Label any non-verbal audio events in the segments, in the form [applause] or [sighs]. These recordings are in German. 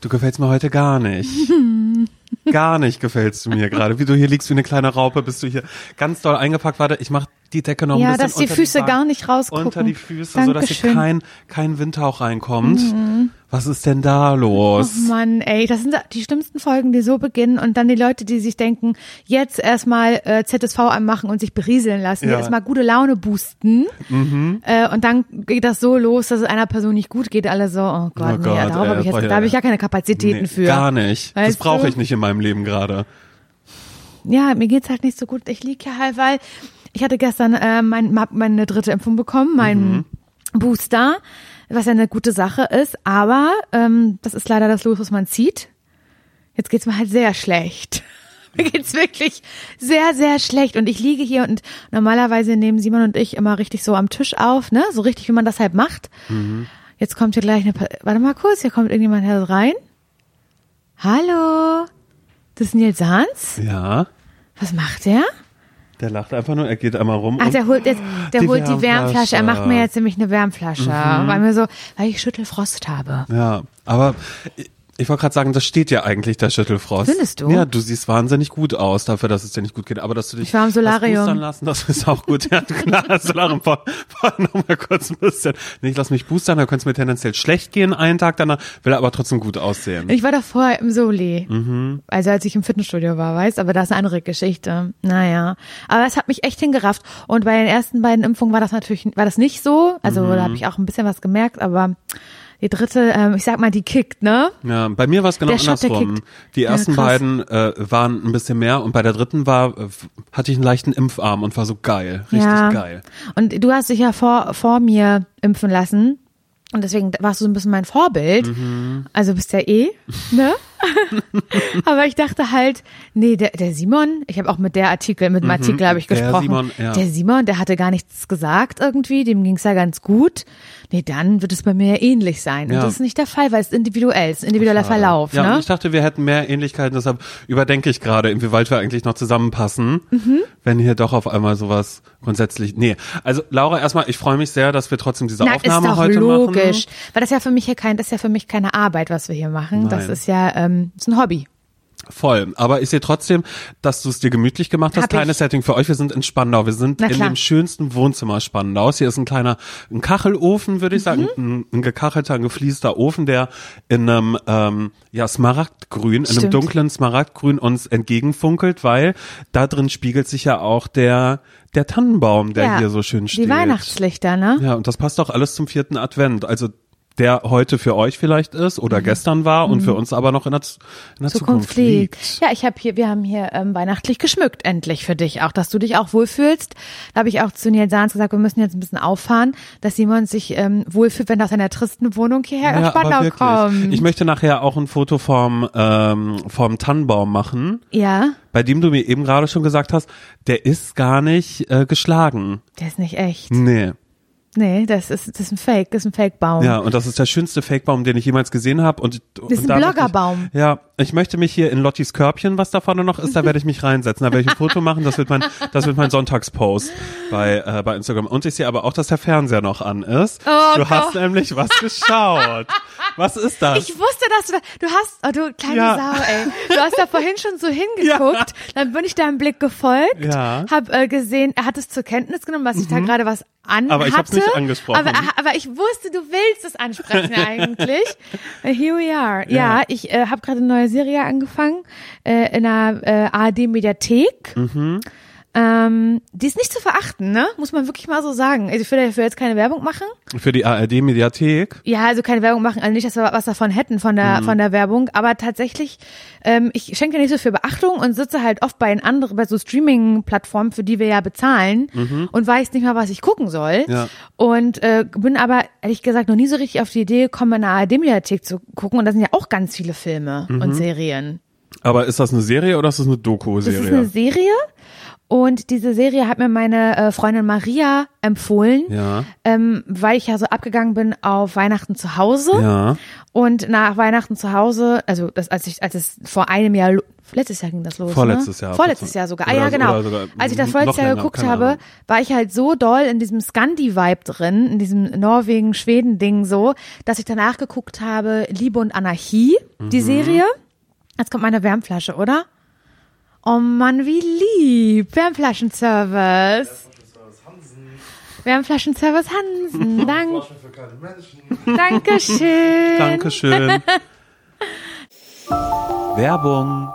Du gefällst mir heute gar nicht. [laughs] Gar nicht gefällst du mir gerade. Wie du hier liegst wie eine kleine Raupe, bist du hier ganz doll eingepackt. Warte, ich mach die Decke noch ein Ja, bisschen dass die Füße Beine- gar nicht rausgucken. Unter die Füße, so dass hier Dankeschön. kein, kein Windhauch reinkommt. Was ist denn da los? Oh Mann, ey, das sind die schlimmsten Folgen, die so beginnen und dann die Leute, die sich denken, jetzt erstmal äh, ZSV anmachen und sich berieseln lassen, Ja. Mhm. erstmal gute Laune boosten äh, und dann geht das so los, dass es einer Person nicht gut geht, alle so, oh Gott, Oh nee, Gott, darauf habe ich jetzt, boah, da habe ich ja keine Kapazitäten Nee, für. Gar nicht. das Weißt brauche du? ich nicht in meinem Leben gerade. Ja, mir geht's halt nicht so gut. Ich lieg hier halt, weil ich hatte gestern äh, mein, meine dritte Impfung bekommen, meinen Booster, was ja eine gute Sache ist, aber ähm, das ist leider das Los, was man zieht. Jetzt geht's mir halt sehr schlecht. [laughs] Mir geht's wirklich sehr, sehr schlecht. Und ich liege hier und normalerweise nehmen Simon und ich immer richtig so am Tisch auf, ne? So richtig, wie man das halt macht. Jetzt kommt hier gleich eine, Pa- warte mal kurz, hier kommt irgendjemand her rein. Hallo? Das ist Nils Hans? Ja. Was macht der? Der lacht einfach nur, er geht einmal rum. Ach, der holt jetzt, der Die holt die Wärmflasche. Er macht mir jetzt nämlich eine Wärmflasche, weil mir so, weil ich Schüttelfrost habe. Ja, aber ich, wollte gerade sagen, das steht ja eigentlich, der Schüttelfrost. Findest du? Ja, du siehst wahnsinnig gut aus dafür, dass es dir nicht gut geht. Aber dass du dich Ich war im Solarium. lassen, das ist auch gut. Ja, [laughs] klar, Solarium, vor, vor noch mal kurz ein bisschen. Nee, ich lass mich boostern, dann könnte es mir tendenziell schlecht gehen einen Tag danach, will aber trotzdem gut aussehen. Ich war davor im Soli. Also als ich im Fitnessstudio war, weißt, aber das ist eine andere Geschichte. Naja. Aber es hat mich echt hingerafft. Und bei den ersten beiden Impfungen war das natürlich, war das nicht so. Also da habe ich auch ein bisschen was gemerkt, aber die dritte, ähm, ich sag mal, die kickt, ne? Ja, bei mir war es genau Der Shot, der andersrum. kickt. Die Ja, ersten krass. beiden äh, waren ein bisschen mehr und bei der dritten war äh, hatte ich einen leichten Impfarm und war so geil, richtig ja. geil. Und du hast dich ja vor, vor mir impfen lassen. Und deswegen warst du so ein bisschen mein Vorbild. Mhm. Also bist ja eh, ne? [laughs] [laughs] Aber ich dachte halt, nee, der, der Simon, ich habe auch mit der Artikel, mit dem Artikel habe ich Mhm. der gesprochen. Simon, ja. Der Simon, der hatte gar nichts gesagt irgendwie, dem ging's ja ganz gut. Nee, dann wird es bei mir ja ähnlich sein. Und Ja. das ist nicht der Fall, weil es individuell ist, individueller Verlauf, Ja, und ne? ich dachte, wir hätten mehr Ähnlichkeiten, deshalb überdenke ich gerade, inwieweit wir eigentlich noch zusammenpassen, Mhm. wenn hier doch auf einmal sowas grundsätzlich. Nee, also Laura, erstmal, ich freue mich sehr, dass wir trotzdem diese Na, Aufnahme ist doch heute logisch. Weil das ja für mich hier kein, das ist ja für mich keine Arbeit, was wir hier machen. Das Nein. ist ja, ähm, ist ein Hobby. Voll. Aber ich sehe trotzdem, dass du es dir gemütlich gemacht hast. Hab ich. Kleines Setting für euch. Wir sind in Spandau. Wir sind in dem schönsten Wohnzimmer Spandaus. Hier ist ein kleiner ein Kachelofen, würde ich sagen. Mhm. Ein, ein gekachelter, ein gefliester Ofen, der in einem ähm, ja, Smaragdgrün, in einem Stimmt. dunklen Smaragdgrün uns entgegenfunkelt, weil da drin spiegelt sich ja auch der, der Tannenbaum, der ja, hier so schön steht. Die Weihnachtslichter, ne? Ja, und das passt auch alles zum vierten Advent. Also der heute für euch vielleicht ist oder gestern war und für uns aber noch in der, in der Zukunft, Mhm. Zukunft liegt. Ja, ich habe hier, wir haben hier ähm, weihnachtlich geschmückt, endlich für dich auch, dass du dich auch wohlfühlst. Da habe ich auch zu Nils Sahns gesagt, wir müssen jetzt ein bisschen auffahren, dass Simon sich ähm, wohlfühlt, wenn er aus seiner tristen Wohnung hierher nach Spandau kommt. Ich möchte nachher auch ein Foto vom, ähm, vom Tannenbaum machen, ja, bei dem du mir eben gerade schon gesagt hast, der ist gar nicht äh, geschlagen. der ist nicht echt. Nee. Nee, das ist, das ist ein Fake, das ist ein Fake-Baum. Ja, und das ist der schönste Fakebaum, den ich jemals gesehen habe. Und, Das und ist ein da möchte Bloggerbaum. Ja, ich möchte mich hier in Lottis Körbchen, was da vorne noch ist, da werde ich mich reinsetzen. Da werde ich ein Foto machen. Das wird mein, das wird mein Sonntagspost bei, äh, bei Instagram. Und ich sehe aber auch, dass der Fernseher noch an ist. Oh du hast Gott. nämlich was geschaut. Was ist das? Ich wusste, dass du, du hast, oh du kleine Ja. Sau, ey. Du hast da vorhin schon so hingeguckt, dann bin ich deinem Blick gefolgt, Ja. Mhm. hab äh, gesehen, er hat es zur Kenntnis genommen, dass ich da gerade was anhatte. Aber ich hab's nicht angesprochen. Aber, aber ich wusste, du willst es ansprechen [laughs] eigentlich. Äh, Here we are. Ja, Ja. ich äh, habe gerade eine neue Serie angefangen äh, in der äh, ARD Mediathek. Mhm. Ähm, die ist nicht zu verachten, ne? Muss man wirklich mal so sagen. Also ich will dafür jetzt keine Werbung machen. Für die ARD-Mediathek. Ja, also keine Werbung machen, also nicht, dass wir was davon hätten von der von der Werbung, aber tatsächlich, ähm, ich schenke nicht so viel Beachtung und sitze halt oft bei anderen, bei so Streaming-Plattformen, für die wir ja bezahlen und weiß nicht mal, was ich gucken soll. Ja. Und äh, bin aber ehrlich gesagt noch nie so richtig auf die Idee gekommen, in einer ARD-Mediathek zu gucken. Und da sind ja auch ganz viele Filme und Serien. Aber ist das eine Serie oder ist das eine Das Doku-Serie? ist eine Serie. Und diese Serie hat mir meine äh, Freundin Maria empfohlen, Ja. ähm, weil ich ja so abgegangen bin auf Weihnachten zu Hause. Ja. Und nach Weihnachten zu Hause, also das, als ich, als es vor einem Jahr, letztes Jahr ging das los. Vorletztes ne? Jahr. Vorletztes Jahr sogar. Ah ja, genau. sogar als ich das vorletztes Jahr länger, geguckt habe, war ich halt so doll in diesem Scandi-Vibe drin, in diesem Norwegen-Schweden-Ding so, dass ich danach geguckt habe, Liebe und Anarchie. die Serie. Jetzt kommt meine Wärmflasche, oder? Oh Mann, wie lieb. Wärmflaschenservice. Wärmflaschenservice Hansen. [laughs] Dank, Flasche für kleine Menschen. Dankeschön. Dankeschön. [laughs] Werbung.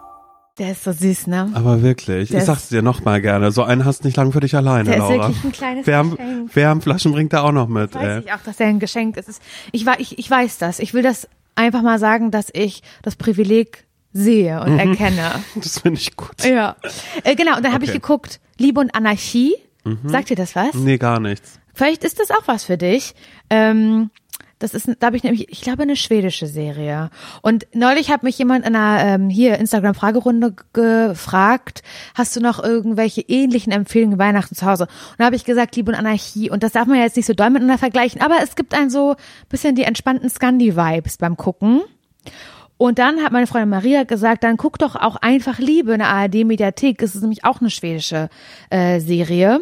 Der ist so süß, ne? Aber wirklich, Der ich ist- sag's dir noch mal gerne, so einen hast nicht lang für dich alleine, Der ist Laura. wirklich ein kleines Wärm, Geschenk. Wärmflaschen bringt er auch noch mit, Weiß ey. ich auch, dass er ein Geschenk ist. Ist- Ich, ich, ich weiß das. Ich will das einfach mal sagen, dass ich das Privileg sehe und erkenne. [laughs] Das finde ich gut. Ja. Äh, genau, und dann habe ich Okay. Mhm. geguckt, Liebe und Anarchie. Sagt dir das was? Nee, gar nichts. Vielleicht ist das auch was für dich. Ähm, das ist, da habe ich nämlich, ich glaube, eine schwedische Serie. Und neulich hat mich jemand in einer ähm, hier Instagram-Fragerunde gefragt, hast du noch irgendwelche ähnlichen Empfehlungen Weihnachten zu Hause? Und da habe ich gesagt, Liebe und Anarchie. Und das darf man ja jetzt nicht so doll miteinander vergleichen, aber es gibt ein so bisschen die entspannten Scandi-Vibes beim Gucken. Und dann hat meine Freundin Maria gesagt, dann guck doch auch einfach Liebe in der ARD-Mediathek. Es ist nämlich auch eine schwedische äh, Serie.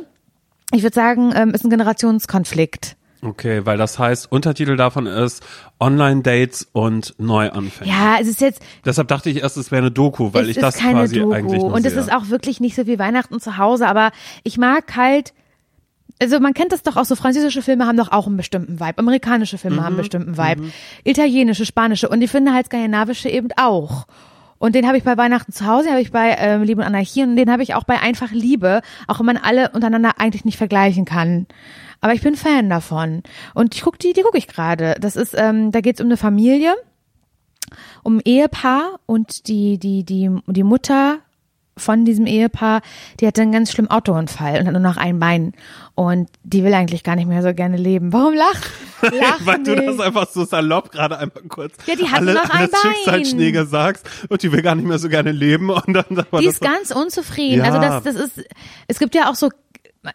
Ich würde sagen, ähm, ist ein Generationskonflikt. Okay, weil das heißt, Untertitel davon ist Online-Dates und Neuanfänge. Ja, es ist jetzt, Deshalb dachte ich erst, es wäre eine Doku, weil ich das keine quasi Doku. eigentlich nur Und es ist auch wirklich nicht so wie Weihnachten zu Hause, aber ich mag halt, also man kennt das doch auch so, französische Filme haben doch auch einen bestimmten Vibe, amerikanische Filme haben einen Mhm, bestimmten Vibe, italienische, spanische und ich finde halt skandinavische eben auch. Und den habe ich bei Weihnachten zu Hause, den habe ich bei ähm, Liebe und Anarchie und den habe ich auch bei Einfach Liebe, auch wenn man alle untereinander eigentlich nicht vergleichen kann. Aber ich bin Fan davon. Und ich guck die, die gucke ich gerade. Das ist, ähm, da geht's um eine Familie, um ein Ehepaar und die, die, die, die Mutter von diesem Ehepaar, die hatte einen ganz schlimmen Autounfall und hat nur noch ein Bein. Und die will eigentlich gar nicht mehr so gerne leben. Warum lach? [laughs] Lach weil du nicht. das einfach so salopp gerade einmal kurz Ja, die hat alle, noch ein alles. Schicksalsschläge sagst und die will gar nicht mehr so gerne leben und dann sagt man Die ist ganz unzufrieden. Ja. Also das, das ist, es gibt ja auch so,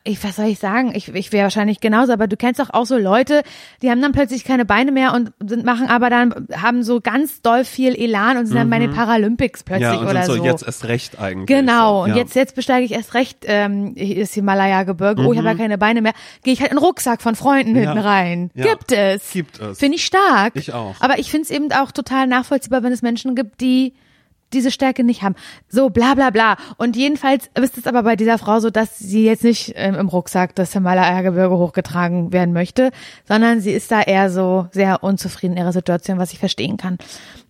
ich, was soll ich sagen? Ich, ich wäre wahrscheinlich genauso, aber du kennst doch auch so Leute, die haben dann plötzlich keine Beine mehr und sind, machen aber dann, haben so ganz doll viel Elan und sind dann bei den Paralympics plötzlich Mhm. ja, und oder so, so. jetzt erst recht eigentlich. Genau, so. und ja. jetzt, jetzt besteige ich erst recht ähm, das Himalaya-Gebirge. Oh, ich habe ja keine Beine mehr. Gehe ich halt in den Rucksack von Freunden Mhm. Ja. hinten rein. Ja. Gibt es. Gibt es. Finde ich stark. Ich auch. Aber ich finde es eben auch total nachvollziehbar, wenn es Menschen gibt, die diese Stärke nicht haben. So, bla bla bla. Und jedenfalls ist es aber bei dieser Frau so, dass sie jetzt nicht ähm, im Rucksack das Himalaya-Gebirge hochgetragen werden möchte, sondern sie ist da eher so sehr unzufrieden in ihrer Situation, was ich verstehen kann.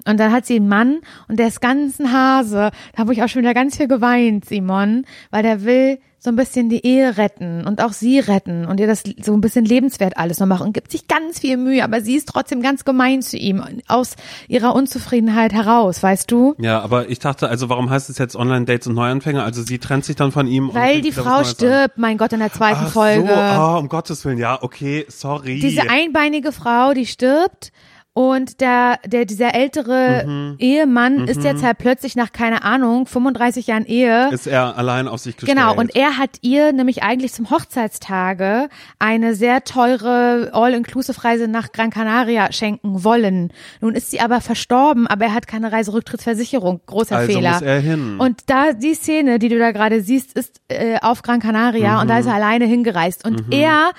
Und dann hat sie einen Mann und der ist ganz ein Hase. Da habe ich auch schon wieder ganz viel geweint, Simon, weil der will so ein bisschen die Ehe retten und auch sie retten und ihr das so ein bisschen lebenswert alles noch machen und gibt sich ganz viel Mühe, aber sie ist trotzdem ganz gemein zu ihm aus ihrer Unzufriedenheit heraus, weißt du? Ja, aber ich dachte, also warum heißt es jetzt Online-Dates und Neuanfänger? Also sie trennt sich dann von ihm. Weil die Frau stirbt, mein Gott, in der zweiten Ach Folge. So, oh, um Gottes Willen, ja, okay, sorry. Diese einbeinige Frau, die stirbt und der, der, dieser ältere Mhm. Ehemann ist jetzt halt plötzlich nach, keine Ahnung, 35 Jahren Ehe. ist er allein auf sich gestellt. Genau, und er hat ihr nämlich eigentlich zum Hochzeitstage eine sehr teure All-Inclusive-Reise nach Gran Canaria schenken wollen. Nun ist sie aber verstorben, aber er hat keine Reiserücktrittsversicherung. Großer Also Fehler. muss er hin. Und da, die Szene, die du da gerade siehst, ist äh, auf Gran Canaria und da Mhm. ist er alleine hingereist. Und er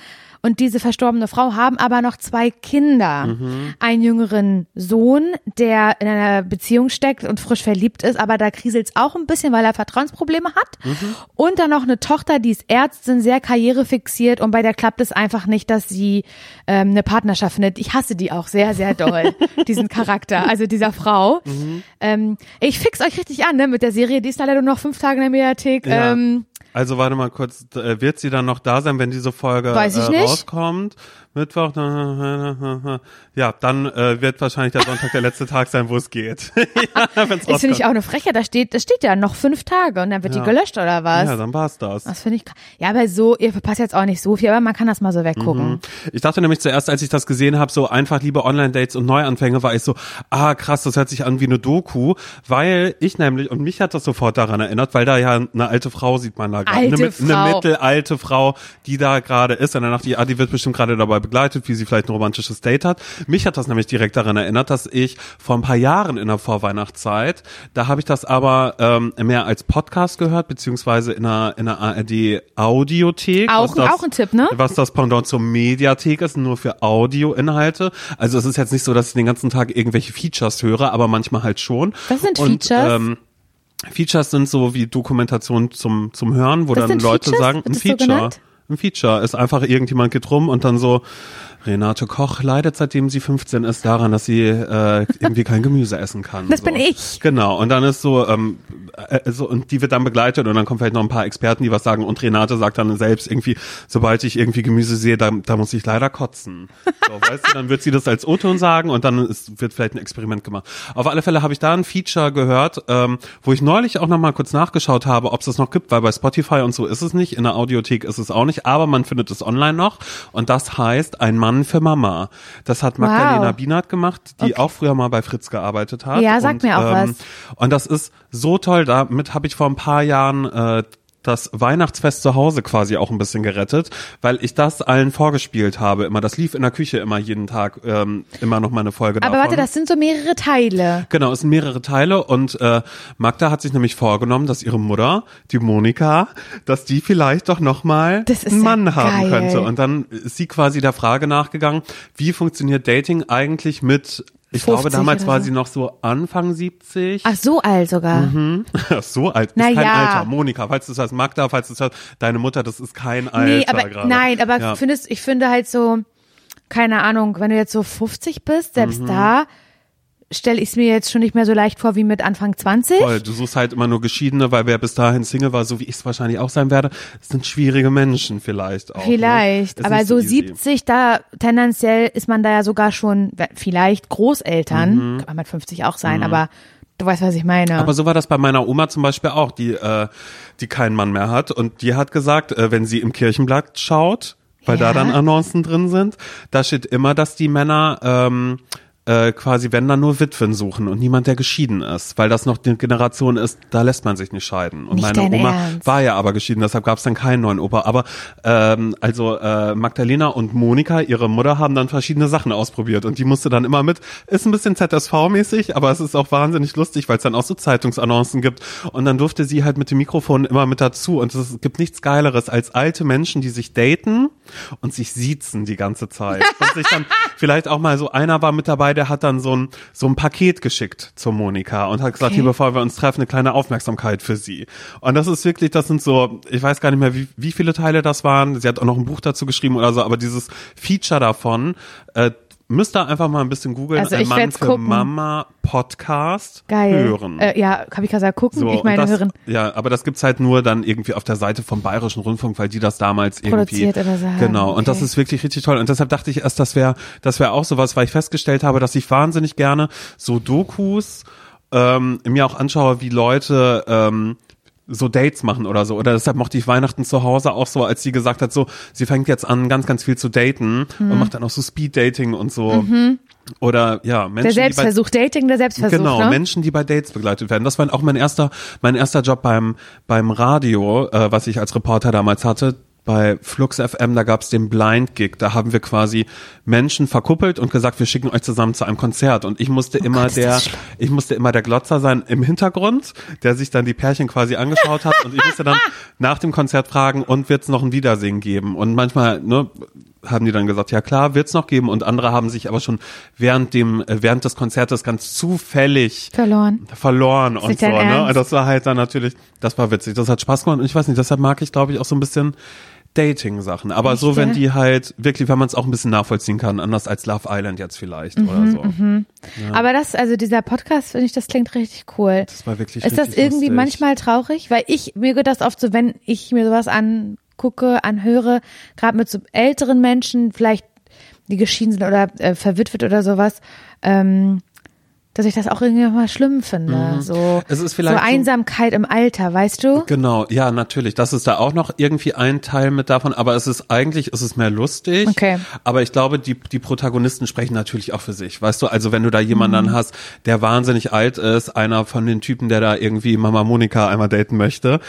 und diese verstorbene Frau haben aber noch zwei Kinder. Mhm. Einen jüngeren Sohn, der in einer Beziehung steckt und frisch verliebt ist, aber da kriselt's auch ein bisschen, weil er Vertrauensprobleme hat. Mhm. Und dann noch eine Tochter, die ist Ärztin, sehr karrierefixiert und bei der klappt es einfach nicht, dass sie ähm, eine Partnerschaft findet. Ich hasse die auch sehr, sehr doll, [laughs] diesen Charakter, also dieser Frau. Mhm. Ähm, ich fix euch richtig an ne, mit der Serie, die ist leider nur noch fünf Tage in der Mediathek. Ja. Ähm, Also warte mal kurz, äh, wird sie dann noch da sein, wenn diese Folge Weiß ich äh, nicht. Rauskommt? Mittwoch, ja, dann äh, wird wahrscheinlich der Sonntag der letzte Tag sein, wo es geht. [laughs] ja, Das finde ich auch eine Freche. Da steht, da steht ja noch fünf Tage und dann wird Ja. die gelöscht oder was? Ja, dann war's das. das finde ich. Ja, aber so, ihr verpasst jetzt auch nicht so viel, aber man kann das mal so weggucken. Ich dachte nämlich zuerst, als ich das gesehen habe, so einfach liebe Online-Dates und Neuanfänge, war ich so, ah krass, das hört sich an wie eine Doku, weil ich nämlich, und mich hat das sofort daran erinnert, weil da ja eine alte Frau sieht man da gerade. Eine, eine mittelalte Frau, die da gerade ist. Und dann dachte ich, ah, die wird bestimmt gerade dabei begleitet, wie sie vielleicht ein romantisches Date hat. Mich hat das nämlich direkt daran erinnert, dass ich vor ein paar Jahren in der Vorweihnachtszeit, da habe ich das aber ähm, mehr als Podcast gehört, beziehungsweise in einer, in einer ARD-Audiothek. Auch- was das, auch ein Tipp, ne? Was das Pendant zur Mediathek ist, nur für Audioinhalte. Also es ist jetzt nicht so, dass ich den ganzen Tag irgendwelche Features höre, aber manchmal halt schon. Was sind Und, Features? Ähm, Features sind so wie Dokumentation zum, zum Hören, wo Was dann Leute Features? sagen, ein das so Feature. genannt? Ein Feature. Ist einfach irgendjemand geht und dann so, Renate Koch leidet seitdem sie 15 ist daran, dass sie äh, irgendwie kein Gemüse essen kann. Das so. bin ich. Genau, und dann ist so, ähm, äh, so, und die wird dann begleitet und dann kommen vielleicht noch ein paar Experten, die was sagen und Renate sagt dann selbst irgendwie, sobald ich irgendwie Gemüse sehe, da, da muss ich leider kotzen. So, weißt du, dann wird sie das als O-Ton sagen und dann ist, wird vielleicht ein Experiment gemacht. Auf alle Fälle habe ich da ein Feature gehört, ähm, wo ich neulich auch noch mal kurz nachgeschaut habe, ob es das noch gibt, weil bei Spotify und so ist es nicht, in der Audiothek ist es auch nicht, aber man findet es online noch und das heißt Ein Mann für Mama. Das hat Magdalena Wow. Bienert gemacht, die auch früher mal bei Fritz gearbeitet hat. Ja, sagt und, mir auch ähm, was. Und das ist so toll. Damit habe ich vor ein paar Jahren äh, das Weihnachtsfest zu Hause quasi auch ein bisschen gerettet, weil ich das allen vorgespielt habe. Immer, das lief in der Küche immer jeden Tag ähm, immer noch mal eine Folge Aber davon. warte, das sind so mehrere Teile. Genau, es sind mehrere Teile und äh, Magda hat sich nämlich vorgenommen, dass ihre Mutter, die Monika, dass die vielleicht doch nochmal Das ist einen ja Mann haben geil. könnte. Und dann ist sie quasi der Frage nachgegangen, wie funktioniert Dating eigentlich mit, ich 50 glaube damals oder war so. sie noch so Anfang 70. Ach, so alt sogar. Mhm. [laughs] so alt ist Na kein ja. Alter. Monika, falls du das hörst, Magda, falls du das hörst, deine Mutter, das ist kein Alter Nee, aber gerade. nein, aber ja. findest, ich finde halt so, keine Ahnung, wenn du jetzt so 50 bist, selbst Mhm. da stelle ich es mir jetzt schon nicht mehr so leicht vor wie mit Anfang 20. Voll, du suchst halt immer nur Geschiedene, weil wer bis dahin Single war, so wie ich es wahrscheinlich auch sein werde, das sind schwierige Menschen vielleicht auch. Vielleicht, ne? Aber so easy. 70, da tendenziell ist man da ja sogar schon, vielleicht Großeltern, Mhm. kann man mit 50 auch sein, aber du weißt, was ich meine. Aber so war das bei meiner Oma zum Beispiel auch, die, äh, die keinen Mann mehr hat. Und die hat gesagt, äh, wenn sie im Kirchenblatt schaut, weil Ja. da dann Annoncen drin sind, da steht immer, dass die Männer ähm, äh, quasi, wenn dann nur Witwen suchen und niemand, der geschieden ist, weil das noch die Generation ist, da lässt man sich nicht scheiden. Und Nicht meine Oma Ernst? war ja aber geschieden, deshalb gab es dann keinen neuen Opa. Aber ähm, also äh, Magdalena und Monika, ihre Mutter, haben dann verschiedene Sachen ausprobiert und die musste dann immer mit. Ist ein bisschen ZSV-mäßig, aber es ist auch wahnsinnig lustig, weil es dann auch so Zeitungsannoncen gibt. Und dann durfte sie halt mit dem Mikrofon immer mit dazu. Und es gibt nichts Geileres als alte Menschen, die sich daten und sich siezen die ganze Zeit. Und sich dann [laughs] vielleicht auch mal so, einer war mit dabei, der hat dann so ein, so ein Paket geschickt zur Monika und hat gesagt, Okay. hier, bevor wir uns treffen, eine kleine Aufmerksamkeit für sie. Und das ist wirklich, das sind so, ich weiß gar nicht mehr, wie, wie viele Teile das waren. Sie hat auch noch ein Buch dazu geschrieben oder so, aber dieses Feature davon, äh, müsst ihr einfach mal ein bisschen googeln. Also ein ich Mann für gucken. Mama Podcast Geil. hören. Äh, ja, habe ich gesagt, gucken. So, ich meine, das, hören. Ja, aber das gibt's halt nur dann irgendwie auf der Seite vom Bayerischen Rundfunk, weil die das damals irgendwie Produziert oder so Genau, und das okay. ist wirklich richtig toll und deshalb dachte ich erst, das wäre das wäre auch sowas, weil ich festgestellt habe, dass ich wahnsinnig gerne so Dokus ähm, mir auch anschaue, wie Leute ähm, so Dates machen oder so. Oder deshalb mochte ich Weihnachten zu Hause auch so, als sie gesagt hat, so, sie fängt jetzt an, ganz, ganz viel zu daten Mhm. und macht dann auch so Speed-Dating und so. Oder ja, Menschen, Der die bei Selbstversuch, Dating, der Selbstversuch, Genau, ne? Menschen, die bei Dates begleitet werden. Das war auch mein erster, mein erster Job beim beim Radio, äh, was ich als Reporter damals hatte. Bei Flux FM, da gab's den Blind Gig. Da haben wir quasi Menschen verkuppelt und gesagt, wir schicken euch zusammen zu einem Konzert. Und ich musste immer Oh Gott, ist der, ich musste immer der Glotzer sein im Hintergrund, der sich dann die Pärchen quasi angeschaut hat. Und ich musste dann [laughs] nach dem Konzert fragen, und wird's noch ein Wiedersehen geben? Und manchmal, ne, haben die dann gesagt, ja klar, wird's noch geben. Und andere haben sich aber schon während dem, äh, während des Konzertes ganz zufällig Verloren. verloren und so, ne? Das war halt dann natürlich, das war witzig, das hat Spaß gemacht und ich weiß nicht, deshalb mag ich, glaube ich, auch so ein bisschen Dating-Sachen. Aber Echt, so, wenn ja? die halt wirklich, wenn man es auch ein bisschen nachvollziehen kann, anders als Love Island jetzt vielleicht Mhm, oder so. Aber das, also dieser Podcast, finde ich, das klingt richtig cool. Das war wirklich Ist das irgendwie lustig. manchmal traurig? Weil ich, mir geht das oft so, wenn ich mir sowas angucke, anhöre, gerade mit so älteren Menschen, vielleicht die geschieden sind oder äh, verwitwet oder sowas, ähm, dass ich das auch irgendwie mal schlimm finde. So, Mhm. Es ist vielleicht so so- Einsamkeit im Alter, weißt du? Genau, ja, natürlich. Das ist da auch noch irgendwie ein Teil mit davon, aber es ist eigentlich, es ist mehr lustig. Okay. Aber ich glaube, die, die Protagonisten sprechen natürlich auch für sich. Weißt du, also wenn du da jemanden dann hast, der wahnsinnig alt ist, einer von den Typen, der da irgendwie Mama Monika einmal daten möchte,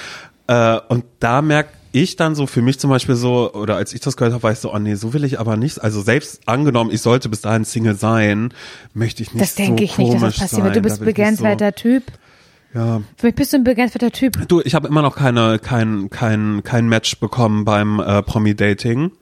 äh, und da merke ich dann so für mich zum Beispiel so, oder als ich das gehört habe, war ich so, oh nee, so will ich aber nicht. Also selbst angenommen, ich sollte bis dahin Single sein, möchte ich nicht Das denke so ich nicht, dass das passiert. sein. Du bist nicht begehenswerter Typ. So, ja, Für mich bist du ein begehenswerter Typ. Du, ich habe immer noch keine kein kein kein Match bekommen beim äh, Promi Dating.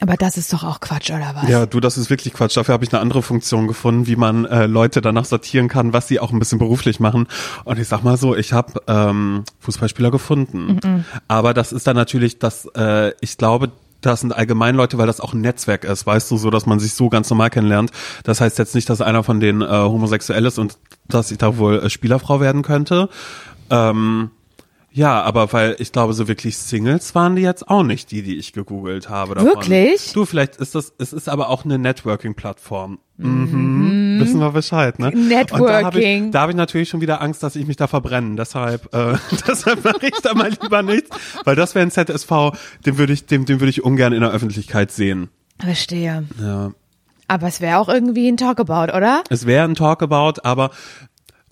Aber das ist doch auch Quatsch, oder was? Ja, du, das ist wirklich Quatsch. Dafür habe ich eine andere Funktion gefunden, wie man äh, Leute danach sortieren kann, was sie auch ein bisschen beruflich machen. Und ich sag mal so, ich habe ähm, Fußballspieler gefunden. Aber das ist dann natürlich, das, äh, ich glaube, das sind allgemein Leute, weil das auch ein Netzwerk ist, weißt du, so, dass man sich so ganz normal kennenlernt. Das heißt jetzt nicht, dass einer von denen äh, homosexuell ist und dass ich da wohl äh, Spielerfrau werden könnte. Ähm, ja, aber weil ich glaube, so wirklich Singles waren die jetzt auch nicht die, die ich gegoogelt habe. Davon. Wirklich? Du, vielleicht ist das, es ist aber auch eine Networking-Plattform. Mhm. Wissen wir Bescheid, ne? Und da habe Networking. ich, da hab ich natürlich schon wieder Angst, dass ich mich da verbrenne. Deshalb, äh, [laughs] deshalb mache ich da mal lieber nichts, weil das wäre ein ZSV, den würde ich, dem, den würde ich ungern in der Öffentlichkeit sehen. Verstehe. Ja. Aber es wäre auch irgendwie ein Talkabout, oder? Es wäre ein Talkabout, aber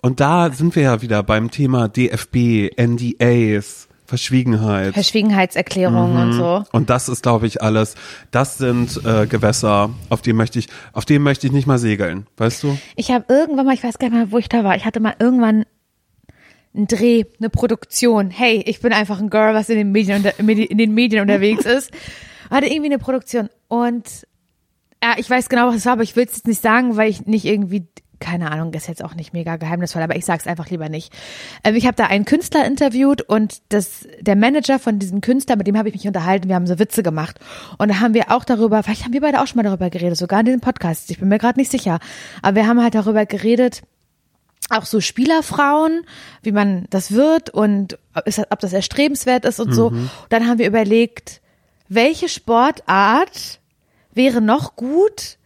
und da sind wir ja wieder beim Thema DFB, NDAs, Verschwiegenheit. Verschwiegenheitserklärungen und so. Und das ist, glaube ich, alles. Das sind äh, Gewässer, auf dem möchte ich, auf dem möchte ich nicht mal segeln, weißt du? Ich habe irgendwann mal, ich weiß gar nicht mehr, wo ich da war, ich hatte mal irgendwann einen Dreh, eine Produktion. Hey, ich bin einfach ein Girl, was in den Medien, unter, in den Medien unterwegs ist. [laughs] Hatte irgendwie eine Produktion und ja, ich weiß genau, was es war, aber ich will es jetzt nicht sagen, weil ich nicht irgendwie keine Ahnung, ist jetzt auch nicht mega geheimnisvoll, aber ich sag's einfach lieber nicht. Ähm, ich habe da einen Künstler interviewt und das, der Manager von diesem Künstler, mit dem habe ich mich unterhalten, wir haben so Witze gemacht. Und da haben wir auch darüber, vielleicht haben wir beide auch schon mal darüber geredet, sogar in diesem Podcast, ich bin mir gerade nicht sicher. Aber wir haben halt darüber geredet, auch so Spielerfrauen, wie man das wird und ob, ist das, ob das erstrebenswert ist und so. Dann haben wir überlegt, welche Sportart wäre noch gut,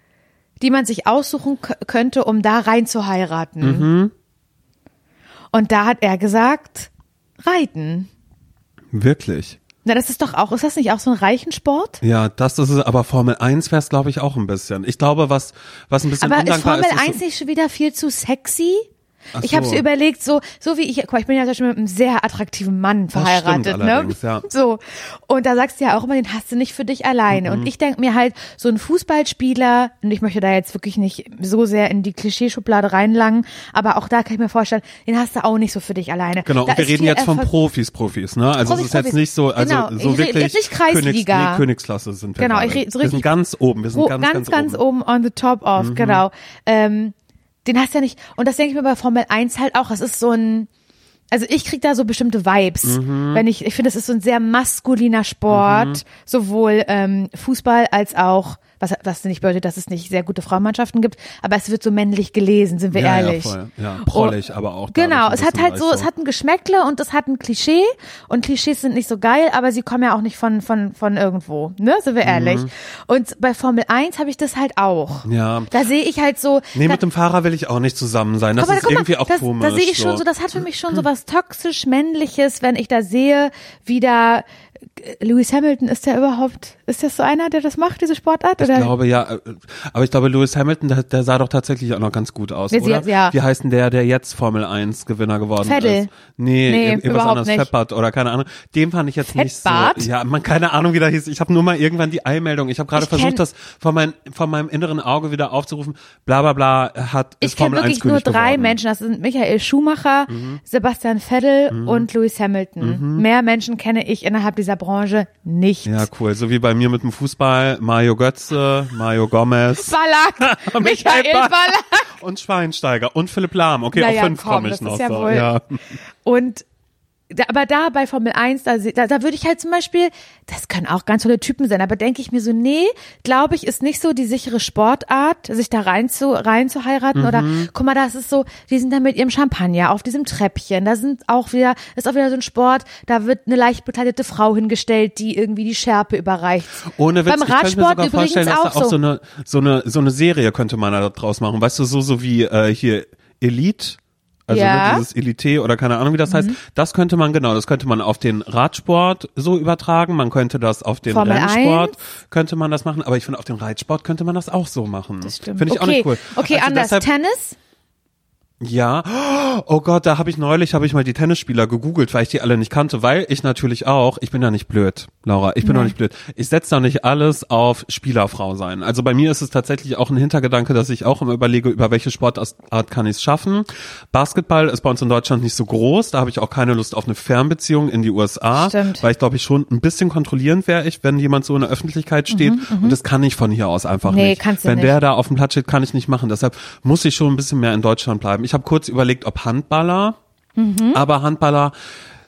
die man sich aussuchen könnte, um da rein zu heiraten. Und da hat er gesagt, Reiten. Wirklich. Na, das ist doch auch, ist das nicht auch so ein Reichensport? Ja, das ist es, aber Formel 1 wäre es, glaube ich, auch ein bisschen. Ich glaube, was, was ein bisschen Aber ist Formel ist, ist 1 nicht schon wieder viel zu sexy? Ach Ich habe so. so überlegt, so so wie ich, guck mal, ich bin ja zum Beispiel mit einem sehr attraktiven Mann verheiratet, ne? ja. So und da sagst du ja auch immer, den hast du nicht für dich alleine. Mhm. Und ich denk mir halt, so ein Fußballspieler, und ich möchte da jetzt wirklich nicht so sehr in die Klischeeschublade reinlangen, aber auch da kann ich mir vorstellen, den hast du auch nicht so für dich alleine. Genau, da und wir reden jetzt von Profis, Profis, ne? Also es Profis, ist jetzt Profis. nicht so, also Genau, so ich wirklich jetzt nicht Kreisliga. Königs, nee, Königsklasse sind wir Genau, ich rede so wir richtig- sind ganz oben, wir sind ganz, ganz, ganz, ganz oben. on the top of, genau. Ähm, den hast du ja nicht, und das denke ich mir bei Formel 1 halt auch, es ist so ein, also ich krieg da so bestimmte Vibes, wenn ich, ich finde, das ist so ein sehr maskuliner Sport, sowohl ähm, Fußball als auch was, was nicht bedeutet, dass es nicht sehr gute Frauenmannschaften gibt, aber es wird so männlich gelesen, sind wir ja, ehrlich. Ja, voll. ja prollig, aber auch. Genau, es hat halt so, so, es hat ein Geschmäckle und es hat ein Klischee und Klischees sind nicht so geil, aber sie kommen ja auch nicht von, von, von irgendwo, ne, sind wir ehrlich. Mhm. Und bei Formel 1 habe ich das halt auch. Ja. Da sehe ich halt so. Nee, da, mit dem Fahrer will ich auch nicht zusammen sein. Das ist mal, irgendwie auch das, komisch. Da sehe ich schon so, das hat für mich schon so was toxisch männliches, wenn ich da sehe, wie da Lewis Hamilton, ist der überhaupt, ist das so einer, der das macht, diese Sportart? Oder? Ich glaube, ja. Äh, aber ich glaube, Lewis Hamilton, der, der sah doch tatsächlich auch noch ganz gut aus, Wie, oder? Ja. Wie heißt denn der, der jetzt Formel 1 Gewinner geworden Vettel. ist? Nee, nee irgendwas anderes, nicht. Oder keine Ahnung. Dem fand ich jetzt Fettbart? nicht so. Ja, man, keine Ahnung, wie der hieß. Ich habe nur mal irgendwann die Eilmeldung. Ich habe gerade versucht, das von, mein, von meinem inneren Auge wieder aufzurufen. Bla bla bla hat Ich kenne wirklich nur drei geworden. Menschen. Das sind Michael Schumacher, mhm. Sebastian Vettel mhm. und Lewis Hamilton. Mhm. Mehr Menschen kenne ich innerhalb dieser Branche nicht. Ja, cool. So wie bei mir mit dem Fußball. Mario Götze, Mario Gomez. [laughs] Ballack. [laughs] Michael Ballack. Und Schweinsteiger. Und Philipp Lahm. Okay, naja, auf fünf komme ich noch. Ja so. Wohl. Ja. Und da, aber da bei Formel 1, da, da, da würde ich halt zum Beispiel, das können auch ganz tolle Typen sein, aber denke ich mir so, nee, glaube ich, ist nicht so die sichere Sportart, sich da rein zu, rein zu heiraten mhm. oder, guck mal, das ist so, die sind da mit ihrem Champagner auf diesem Treppchen, da sind auch wieder, ist auch wieder so ein Sport, da wird eine leicht bekleidete Frau hingestellt, die irgendwie die Schärpe überreicht. Ohne Witz, Beim Radsport ich mir sogar vorstellen, dass da auch so. so eine, so eine, so eine Serie könnte man da draus machen, weißt du, so, so wie, äh, hier, Elite, also ne, ja. ne, dieses Elite oder keine Ahnung, wie das mhm. heißt. Das könnte man, genau, das könnte man auf den Radsport so übertragen. Man könnte das auf den Formel Rennsport, 1. könnte man das machen. Aber ich finde, auf den Reitsport könnte man das auch so machen. Das stimmt. Finde ich okay. auch nicht cool. Okay, also anders. Deshalb, Tennis? Ja, oh Gott, da habe ich neulich habe ich mal die Tennisspieler gegoogelt, weil ich die alle nicht kannte, weil ich natürlich auch, ich bin ja nicht blöd, Laura, ich bin doch nicht blöd. Ich setze da nicht alles auf Spielerfrau sein. Also bei mir ist es tatsächlich auch ein Hintergedanke, dass ich auch immer überlege, über welche Sportart kann ich es schaffen. Basketball ist bei uns in Deutschland nicht so groß, da habe ich auch keine Lust auf eine Fernbeziehung in die USA, Stimmt. weil ich glaube ich schon ein bisschen kontrollierend wäre ich, wenn jemand so in der Öffentlichkeit steht Mhm, mhm. und das kann ich von hier aus einfach Nee, nicht. kannst du wenn nicht. der da auf dem Platz steht, kann ich nicht machen. Deshalb muss ich schon ein bisschen mehr in Deutschland bleiben. Ich habe kurz überlegt, ob Handballer, Mhm. aber Handballer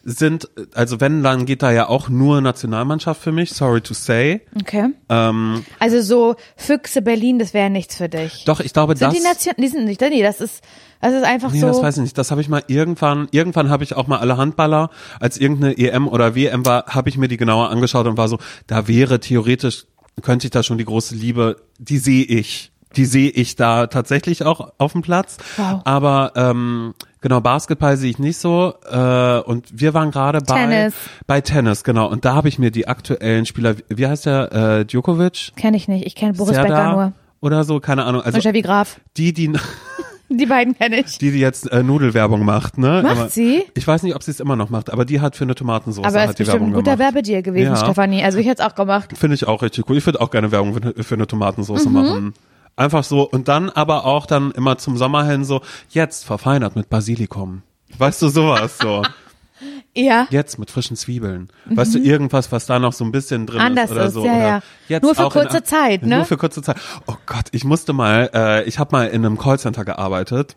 sind, also wenn, dann geht da ja auch nur Nationalmannschaft für mich, sorry to say. Okay. Ähm, Also so Füchse Berlin, das wäre nichts für dich. doch, ich glaube, Sind das. die Nation, die sind nicht, nee, das ist, das ist einfach Nee, so. das weiß ich nicht. Das habe ich mal irgendwann, irgendwann habe ich auch mal alle Handballer, als irgendeine EM oder WM war, habe ich mir die genauer angeschaut und war so, da wäre theoretisch, könnte ich da schon die große Liebe, die sehe ich. Die sehe ich da tatsächlich auch auf dem Platz. Wow. Aber ähm, genau, Basketball sehe ich nicht so. Äh, und wir waren gerade bei Tennis. bei Tennis, genau. Und da habe ich mir die aktuellen Spieler, wie heißt der, äh, Djokovic? Kenn ich nicht. Ich kenne Boris Becker nur. Oder so, keine Ahnung. Also Steffi Graf. die, die, [laughs] Die beiden kenne ich. die, die jetzt äh, Nudelwerbung macht, ne? Macht aber, sie? Ich weiß nicht, ob sie es immer noch macht, aber die hat für eine Tomatensauce Aber hat ist die bestimmt Werbung ein guter gemacht. Werbedeal gewesen, Ja. Stefanie. Also ich hätte es auch gemacht. Finde ich auch richtig cool. Ich würde auch gerne Werbung für, für eine Tomatensauce Mhm. machen. Einfach so und dann aber auch dann immer zum Sommer hin so, jetzt verfeinert mit Basilikum. Weißt du, sowas so. [laughs] Ja. Jetzt mit frischen Zwiebeln. Weißt du, irgendwas, was da noch so ein bisschen drin Mhm. Anders ist oder ist, so. ja, oder ja. Jetzt Nur für auch in- kurze Zeit, ne? Nur für kurze Zeit. Oh Gott, ich musste mal, äh, ich habe mal in einem Callcenter gearbeitet.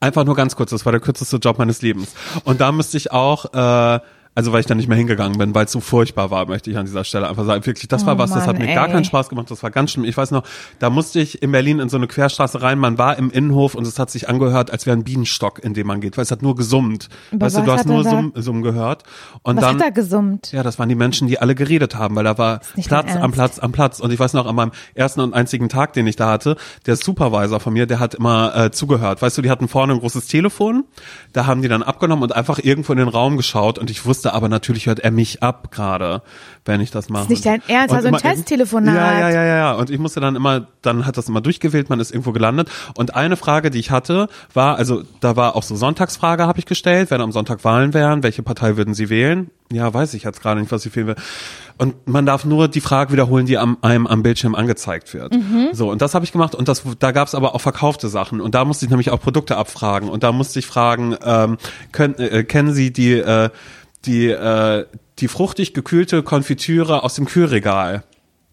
Einfach nur ganz kurz, das war der kürzeste Job meines Lebens. Und da müsste ich auch, äh, also weil ich da nicht mehr hingegangen bin, weil es so furchtbar war, möchte ich an dieser Stelle einfach sagen. Wirklich, das war Oh was, das hat Mann, mir gar ey. keinen Spaß gemacht, das war ganz schlimm. Ich weiß noch, da musste ich in Berlin in so eine Querstraße rein, man war im Innenhof und es hat sich angehört, als wäre ein Bienenstock, in dem man geht, weil es hat nur gesummt. Aber weißt du, du hast nur Summen, Summen gehört. Und Was dann, hat er gesummt? ja, das waren die Menschen, die alle geredet haben, weil da war Platz am. Platz am Platz. Und ich weiß noch, an meinem ersten und einzigen Tag, den ich da hatte, der Supervisor von mir, der hat immer äh, zugehört. Weißt du, die hatten vorne ein großes Telefon, da haben die dann abgenommen und einfach irgendwo in den Raum geschaut. Und ich wusste aber natürlich hört er mich ab gerade, wenn ich das mache. nicht dein Ernst, also ein Testtelefonat. Ja, ja, ja, ja, ja. Und ich musste dann immer, dann hat das immer durchgewählt, man ist irgendwo gelandet. Und eine Frage, die ich hatte, war, also da war auch so Sonntagsfrage, habe ich gestellt, wenn am Sonntag Wahlen wären, welche Partei würden Sie wählen? Ja, weiß ich jetzt gerade nicht, was ich wählen will. Und man darf nur die Frage wiederholen, die am, einem am Bildschirm angezeigt wird. Mhm. So, und das habe ich gemacht und das, da gab es aber auch verkaufte Sachen. Und da musste ich nämlich auch Produkte abfragen. Und da musste ich fragen, ähm, können, äh, kennen Sie die, äh, die, äh, die fruchtig gekühlte Konfitüre aus dem Kühlregal?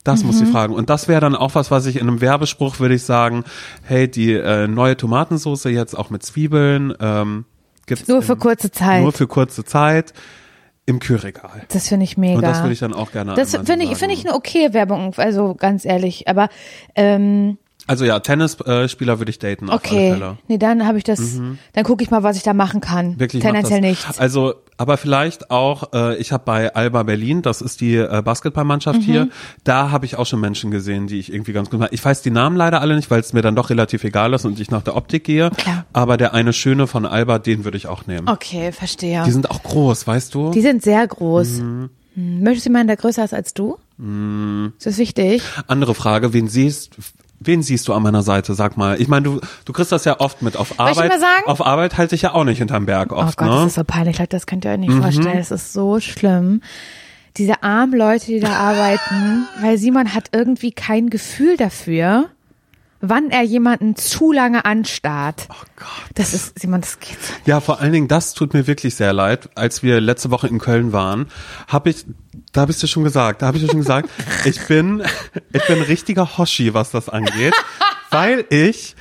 Das muss ich fragen. Und das wäre dann auch was, was ich in einem Werbespruch würde ich sagen, hey, die äh, neue Tomatensauce jetzt auch mit Zwiebeln, ähm, gibt's Nur für kurze Zeit. Nur für kurze Zeit. im Kühlregal. Das finde ich mega. Und das würde ich dann auch gerne Das finde ich, finde ich eine okay Werbung, also ganz ehrlich. Aber ähm, Also ja, Tennisspieler würde ich daten auf alle okay, Fälle. nee, dann habe ich das, dann gucke ich mal, was ich da machen kann. Wirklich Tendenziell das. nichts. Also, aber vielleicht auch, äh, ich habe bei Alba Berlin, das ist die äh, Basketballmannschaft Mhm. hier, da habe ich auch schon Menschen gesehen, die ich irgendwie ganz gut Ich weiß die Namen leider alle nicht, weil es mir dann doch relativ egal ist und ich nach der Optik gehe. Klar. Aber der eine schöne von Alba, den würde ich auch nehmen. Okay, verstehe. Die sind auch groß, weißt du? Die sind sehr groß. Mhm. Hm, Möchtest du jemanden, der größer ist als du? Ist das wichtig? Andere Frage, wen siehst Wen siehst du an meiner Seite? Sag mal. Ich meine, du, du kriegst das ja oft mit. Auf ich Arbeit, mal sagen? auf Arbeit halte ich ja auch nicht hinterm Berg Oh oft, Gott, ne? das ist so peinlich. Leute, Das könnt ihr euch nicht Mhm. vorstellen. Das ist so schlimm. Diese armen Leute, die da arbeiten, weil Simon hat irgendwie kein Gefühl dafür, wann er jemanden zu lange anstarrt. oh Gott. Das ist, Simon, das geht so. Ja, vor allen Dingen, das tut mir wirklich sehr leid. Als wir letzte Woche in Köln waren, habe ich, da habe ich dir schon gesagt, da habe ich dir schon gesagt, ich bin, ich bin ein richtiger Hoshi, was das angeht, [laughs] weil ich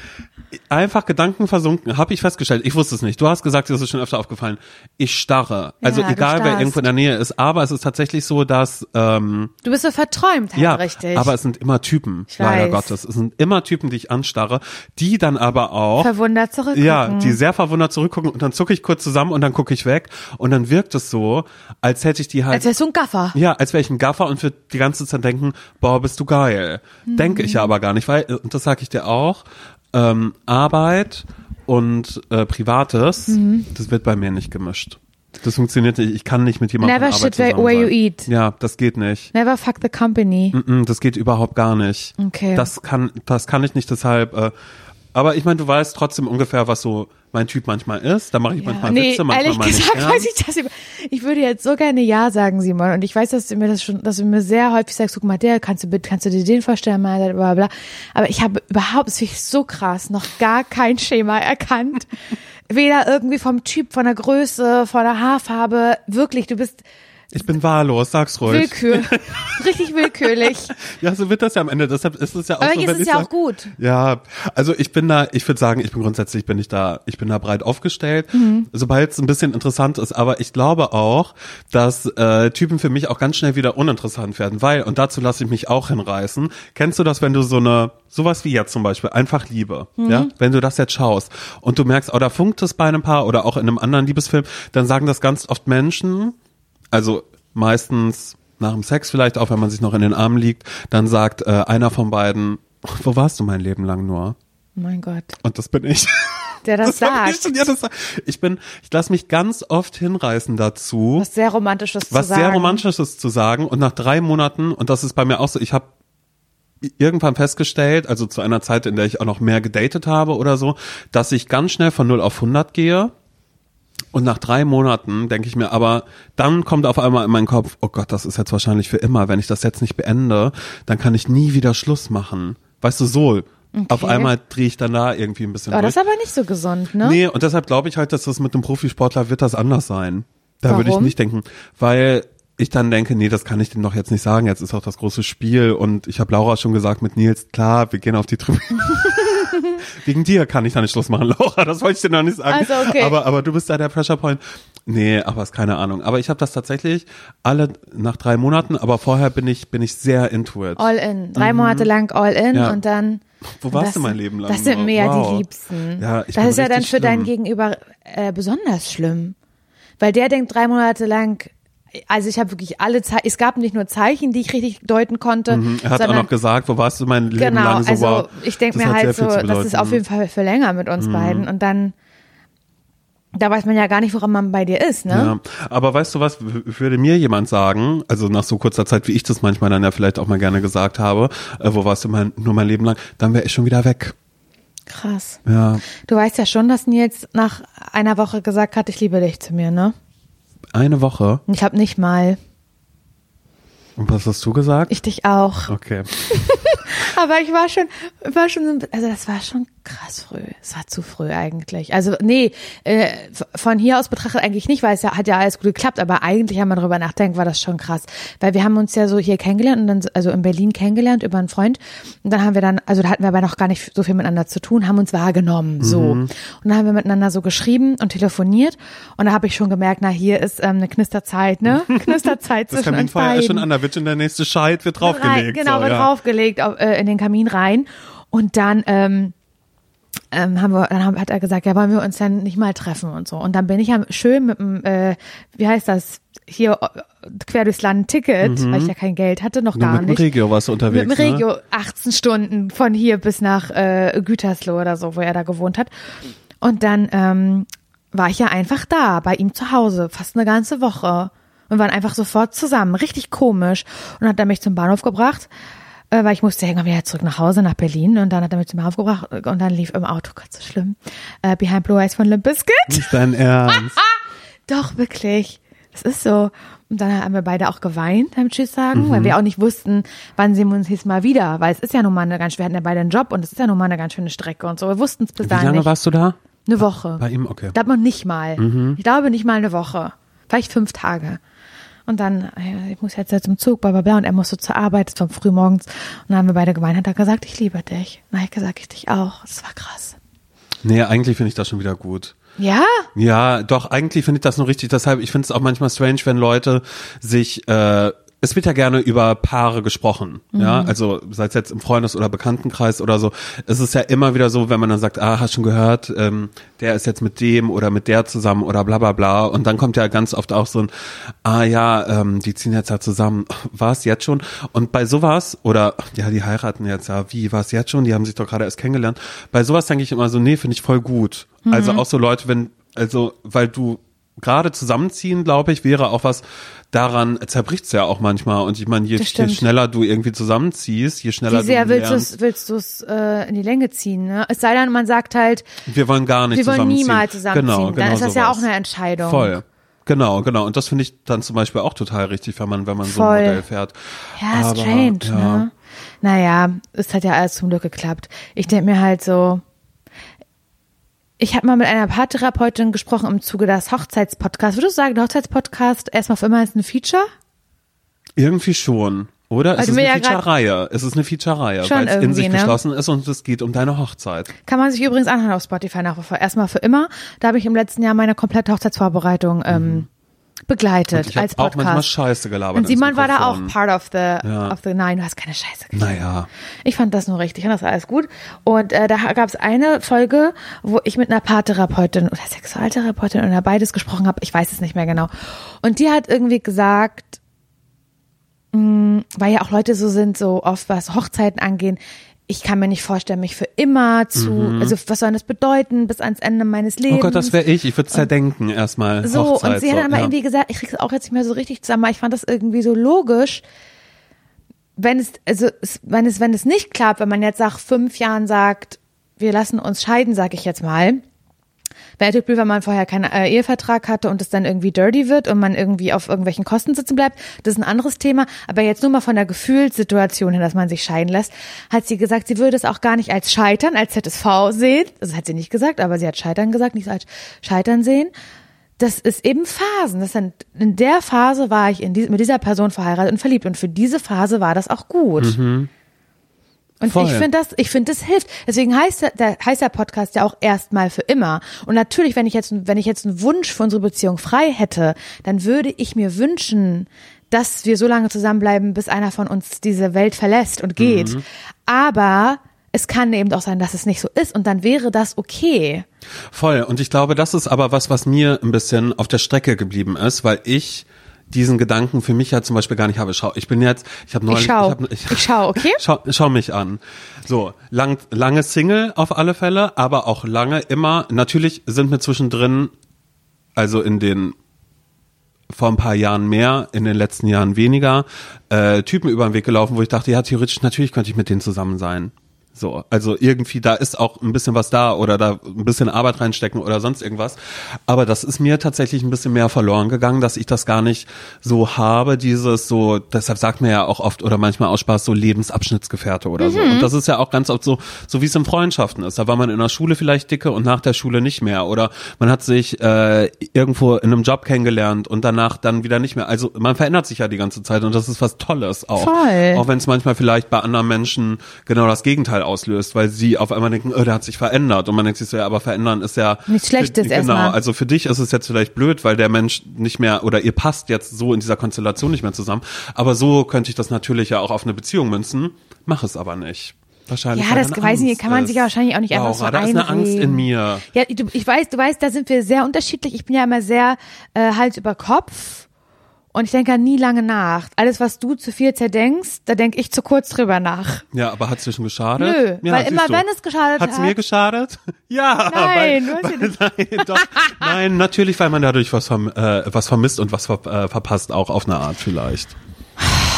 einfach Gedanken versunken, habe ich festgestellt. Ich wusste es nicht. Du hast gesagt, dir ist es schon öfter aufgefallen. Ich starre. Also Ja, egal, wer irgendwo in der Nähe ist. Aber es ist tatsächlich so, dass ähm, Du bist so verträumt, halt ja, richtig. aber es sind immer Typen, Ich leider weiß. Gottes. Es sind immer Typen, die ich anstarre, die dann aber auch verwundert zurückgucken. ja, die sehr verwundert zurückgucken und dann zucke ich kurz zusammen und dann gucke ich weg und dann wirkt es so, als hätte ich die halt Als wärst du ein Gaffer. ja, als wäre ich ein Gaffer und würde die ganze Zeit denken, boah, bist du geil. Denke ich ja aber gar nicht, weil, und das sage ich dir auch, ähm, Arbeit und äh, Privates, Mhm. das wird bei mir nicht gemischt. Das funktioniert nicht. Ich kann nicht mit jemandem Never shit where- where you sein. eat. Ja, das geht nicht. Never fuck the company. Mm, Das geht überhaupt gar nicht. Okay. Das kann, das kann ich nicht deshalb. Äh, aber ich meine, du weißt trotzdem ungefähr, was so mein Typ manchmal ist. Da mache ich manchmal nee, Witze, manchmal ehrlich mal gesagt nicht. weiß ich das. Über ich würde jetzt so gerne Ja sagen, Simon. Und ich weiß, dass du mir das schon, dass du mir sehr häufig sagst, guck mal, der, kannst du bitte, kannst du dir den vorstellen, mal, bla, bla. Aber ich habe überhaupt, das finde ich so krass, noch gar kein Schema erkannt. [laughs] Weder irgendwie vom Typ, von der Größe, von der Haarfarbe. Wirklich, du bist Ich bin wahllos, sag's ruhig. Willkür. [laughs] Richtig willkürlich. Ja, so wird das ja am Ende. Deshalb ist es ja auch Aber so, ist es ja sag- auch gut. Ja, also ich bin da, ich würde sagen, ich bin grundsätzlich bin ich da, ich bin da breit aufgestellt, Mhm. sobald es ein bisschen interessant ist. Aber ich glaube auch, dass äh, Typen für mich auch ganz schnell wieder uninteressant werden, weil und dazu lasse ich mich auch hinreißen. Kennst du das, wenn du so eine sowas wie jetzt zum Beispiel einfach Liebe, Mhm. ja, wenn du das jetzt schaust und du merkst, oh, da funkt es bei einem Paar oder auch in einem anderen Liebesfilm, dann sagen das ganz oft Menschen, also meistens nach dem Sex vielleicht, auch wenn man sich noch in den Armen liegt, dann sagt äh, einer von beiden, wo warst du mein Leben lang nur? Mein Gott. Und das bin ich. Der das, [laughs] war sagt. Ich, ja, das, ich bin, ich lasse mich ganz oft hinreißen dazu, Was sehr Romantisches was zu sagen. sehr romantisches zu sagen. Und nach drei Monaten, und das ist bei mir auch so, ich habe irgendwann festgestellt, also zu einer Zeit, in der ich auch noch mehr gedatet habe oder so, dass ich ganz schnell von 0 auf 100 gehe. Und nach drei Monaten denke ich mir, aber dann kommt auf einmal in meinen Kopf, oh Gott, das ist jetzt wahrscheinlich für immer. Wenn ich das jetzt nicht beende, dann kann ich nie wieder Schluss machen. Weißt du, so. Auf einmal drehe ich dann da irgendwie ein bisschen Aber das ist aber nicht so gesund, ne? Nee, und deshalb glaube ich halt, dass das mit einem Profisportler wird das anders sein. Da würde ich nicht denken, weil ich dann denke, nee, das kann ich dem doch jetzt nicht sagen. Jetzt ist auch das große Spiel und ich habe Laura schon gesagt mit Nils, klar, wir gehen auf die Tribüne. [laughs] [laughs] Wegen dir kann ich da nicht Schluss machen, Laura, das wollte ich dir noch nicht sagen. Also, okay. Aber, aber du bist da der Pressure Point. Nee, aber ist keine Ahnung. Aber ich habe das tatsächlich alle nach drei Monaten, aber vorher bin ich, bin ich sehr into it. All in. Drei Monate lang all in Mhm. Ja. und dann. Wo warst das du mein Leben lang? Das sind mir ja Wow. die Liebsten. Ja, ich das ist ja dann für dein schlimm. Gegenüber äh, besonders schlimm. Weil der denkt drei Monate lang, also ich habe wirklich alle Zeichen, es gab nicht nur Zeichen, die ich richtig deuten konnte, Mhm, Er hat auch sondern noch gesagt, wo warst du mein Leben genau, lang so also wow. ich denke mir halt so, das ist. Mhm. auf jeden Fall für länger mit uns beiden und dann da weiß man ja gar nicht, woran man bei dir ist, ne? Ja, aber weißt du was, würde mir jemand sagen, also nach so kurzer Zeit, wie ich das manchmal dann ja vielleicht auch mal gerne gesagt habe, äh, wo warst du mein, nur mein Leben lang, dann wäre ich schon wieder weg. Krass. Ja, Du weißt ja schon, dass Nils nach einer Woche gesagt hat, ich liebe dich zu mir, ne? Eine Woche. Ich habe nicht mal. Und was hast du gesagt? Ich dich auch. okay. [laughs] Aber ich war schon, war schon, also das war schon Krass früh. Es war zu früh eigentlich. Also nee, äh, von hier aus betrachtet eigentlich nicht, weil es ja, hat ja alles gut geklappt, aber eigentlich, wenn man darüber nachdenkt, war das schon krass. Weil wir haben uns ja so hier kennengelernt und dann, also in Berlin kennengelernt über einen Freund. Und dann haben wir dann, also da hatten wir aber noch gar nicht so viel miteinander zu tun, haben uns wahrgenommen. So. Und dann haben wir miteinander so geschrieben und telefoniert. Und da habe ich schon gemerkt, na, hier ist ähm, eine Knisterzeit, ne? [laughs] Knisterzeit Das zwischen uns Kaminfeuer ist schon an, da wird schon der nächste Scheit, wird draufgelegt. Rein, genau, so, wird ja. draufgelegt auf, äh, in den Kamin rein. Und dann, ähm, ähm, haben wir, dann haben, hat er gesagt, ja, wollen wir uns dann nicht mal treffen und so. Und dann bin ich ja schön mit dem, äh, wie heißt das, hier äh, quer durchs Land ein Ticket, weil ich ja kein Geld hatte, noch Nur gar mit dem nicht. Regio warst du unterwegs. Mit dem Ne? Regio 18 Stunden von hier bis nach äh, Gütersloh oder so, wo er da gewohnt hat. Und dann ähm, war ich ja einfach da, bei ihm zu Hause, fast eine ganze Woche. Und waren einfach sofort zusammen. Richtig komisch. Und hat er mich zum Bahnhof gebracht, äh, weil ich musste irgendwann wieder zurück nach Hause, nach Berlin. Und dann hat er mich zum Bahnhof gebracht und dann lief im Auto, Gott, so schlimm, äh, Behind Blue Eyes von Limp Bizkit. Nicht dein Ernst. [laughs] Doch, wirklich. Es ist so. Und dann haben wir beide auch geweint beim Tschüss sagen, weil wir auch nicht wussten, wann sehen wir uns jetzt mal wieder. Weil es ist ja nun mal eine ganz, wir hatten ja beide einen Job und es ist ja nun mal eine ganz schöne Strecke und so. Wir wussten es bis Wie dahin lange nicht. warst du da? Eine Woche. Bei ihm, okay. Ich glaube noch nicht mal. Ich glaube nicht mal eine Woche. Vielleicht fünf Tage. Und dann, äh, ich muss jetzt zum Zug, bla bla bla, und er musste zur Arbeit, es war früh morgens. Und dann haben wir beide geweint, hat er gesagt, ich liebe dich. Hab ich gesagt, ich dich auch. Das war krass. Nee, eigentlich finde ich das schon wieder gut. Ja? Ja, doch, eigentlich finde ich das nur richtig. Deshalb, ich finde es auch manchmal strange, wenn Leute sich, äh, es wird ja gerne über Paare gesprochen, ja, also sei es jetzt im Freundes- oder Bekanntenkreis oder so. Es ist ja immer wieder so, wenn man dann sagt, ah, hast schon gehört, ähm, der ist jetzt mit dem oder mit der zusammen oder bla bla bla. Und dann kommt ja ganz oft auch so ein, ah ja, ähm, die ziehen jetzt ja zusammen. [laughs] War es jetzt schon? Und bei sowas, oder ja, die heiraten jetzt ja, wie, war es jetzt schon? Die haben sich doch gerade erst kennengelernt. Bei sowas denke ich immer so, nee, finde ich voll gut. Also auch so Leute, wenn, also, weil du gerade zusammenziehen, glaube ich, wäre auch was, daran zerbricht's ja auch manchmal. Und ich meine, je, je schneller du irgendwie zusammenziehst, je schneller Wie sehr du willst du lernst. es äh, in die Länge ziehen? Ne? Es sei denn, man sagt halt, Wir wollen gar nicht wir wollen niemals zusammenziehen. Genau, genau dann ist das ja auch sowas. eine Entscheidung. Voll. Genau, genau. Und das finde ich dann zum Beispiel auch total richtig, wenn man, wenn man so Voll. ein Modell fährt. Ja, Aber, strange, ja. ne? Naja, es hat ja alles zum Glück geklappt. Ich denke mir halt so, ich habe mal mit einer Paartherapeutin gesprochen im Zuge des Hochzeitspodcasts. Würdest du sagen, der Hochzeitspodcast erstmal für immer ist ein Feature? Irgendwie schon. Oder? Es ist mir eine ja grad- Feature-Reihe. Es ist eine Feature-Reihe, weil es in sich ne? geschlossen ist und es geht um deine Hochzeit. Kann man sich übrigens anhören auf Spotify nach wie vor. Erstmal für immer. Da habe ich im letzten Jahr meine komplette Hochzeitsvorbereitung ähm, Mhm. Und ich als auch manchmal Podcast. Scheiße gelabert. Und Simon war da auch part of the, Ja. of the, nein, du hast keine Scheiße gesagt. Naja. Ich fand das nur richtig, ich fand das alles gut. Und äh, da gab es eine Folge, wo ich mit einer Paartherapeutin oder Sexualtherapeutin oder beides gesprochen habe. Ich weiß es nicht mehr genau. Und die hat irgendwie gesagt, mh, weil ja auch Leute so sind, so oft was Hochzeiten angehen, ich kann mir nicht vorstellen, mich für immer zu, also was soll das bedeuten, bis ans Ende meines Lebens. Mhm. Oh Gott, das wäre ich. Ich würde zerdenken erstmal. So, Hochzeit, und sie hat dann aber ja. irgendwie gesagt, ich krieg's auch jetzt nicht mehr so richtig zusammen, aber ich fand das irgendwie so logisch, wenn es, also, wenn es, wenn es nicht klappt, wenn man jetzt nach fünf Jahren sagt, wir lassen uns scheiden, sag ich jetzt mal, blöd, wenn man vorher keinen äh, Ehevertrag hatte und es dann irgendwie dirty wird und man irgendwie auf irgendwelchen Kosten sitzen bleibt. Das ist ein anderes Thema. Aber jetzt nur mal von der Gefühlssituation her, dass man sich scheiden lässt, hat sie gesagt, sie würde es auch gar nicht als Scheitern, als ZSV sehen. Das hat sie nicht gesagt, aber sie hat Scheitern gesagt, nicht als Scheitern sehen. Das ist eben Phasen. Das sind, in der Phase war ich in die, mit dieser Person verheiratet und verliebt. Und für diese Phase war das auch gut. Und Voll. ich finde das, ich finde, das hilft. Deswegen heißt der, der, heißt der Podcast ja auch erstmal für immer. Und natürlich, wenn ich jetzt, wenn ich jetzt einen Wunsch für unsere Beziehung frei hätte, dann würde ich mir wünschen, dass wir so lange zusammenbleiben, bis einer von uns diese Welt verlässt und geht. Aber es kann eben auch sein, dass es nicht so ist und dann wäre das okay. Voll. Und ich glaube, das ist aber was, was mir ein bisschen auf der Strecke geblieben ist, weil ich diesen Gedanken für mich ja zum Beispiel gar nicht habe. Schau, ich bin jetzt, ich habe neulich, Ich schau. hab, Ich schau, okay? [laughs] Schau, schau mich an. So, lang, lange Single auf alle Fälle, aber auch lange immer. Natürlich sind mir zwischendrin, also in den vor ein paar Jahren mehr, in den letzten Jahren weniger, äh, Typen über den Weg gelaufen, wo ich dachte, ja, theoretisch, natürlich könnte ich mit denen zusammen sein. So, also irgendwie, da ist auch ein bisschen was da oder da ein bisschen Arbeit reinstecken oder sonst irgendwas. Aber das ist mir tatsächlich ein bisschen mehr verloren gegangen, dass ich das gar nicht so habe, dieses so, deshalb sagt man ja auch oft oder manchmal aus Spaß so Lebensabschnittsgefährte oder so. Und das ist ja auch ganz oft so, so wie es in Freundschaften ist. Da war man in der Schule vielleicht dicke und nach der Schule nicht mehr. Oder man hat sich äh, irgendwo in einem Job kennengelernt und danach dann wieder nicht mehr. Also man verändert sich ja die ganze Zeit und das ist was Tolles auch. Voll. Auch wenn es manchmal vielleicht bei anderen Menschen genau das Gegenteil auslöst, weil sie auf einmal denken, oh, der hat sich verändert. Und man denkt sich so, ja, aber verändern ist ja Nichts Schlechtes Genau, erstmal. also für dich ist es jetzt vielleicht blöd, weil der Mensch nicht mehr oder ihr passt jetzt so in dieser Konstellation nicht mehr zusammen. Aber so könnte ich das natürlich ja auch auf eine Beziehung münzen. Mach es aber nicht. Wahrscheinlich. Ja, das weiß ich kann man sich ja wahrscheinlich auch nicht einfach so Laura, da ist eine Angst in einreden. mir. Ja, du, ich weiß, du weißt, da sind wir sehr unterschiedlich. Ich bin ja immer sehr äh, Hals über Kopf und ich denke nie lange nach. Alles, was du zu viel zerdenkst, da denke ich zu kurz drüber nach. Ja, aber hat es schon geschadet? Nö, ja, weil immer du. wenn es geschadet Hat's hat. mir geschadet? [laughs] Ja. Nein, weil, [laughs] weil, nein, doch, [laughs] nein, natürlich, weil man dadurch was, verm äh, was vermisst und was ver äh, verpasst, auch auf eine Art vielleicht. [sighs]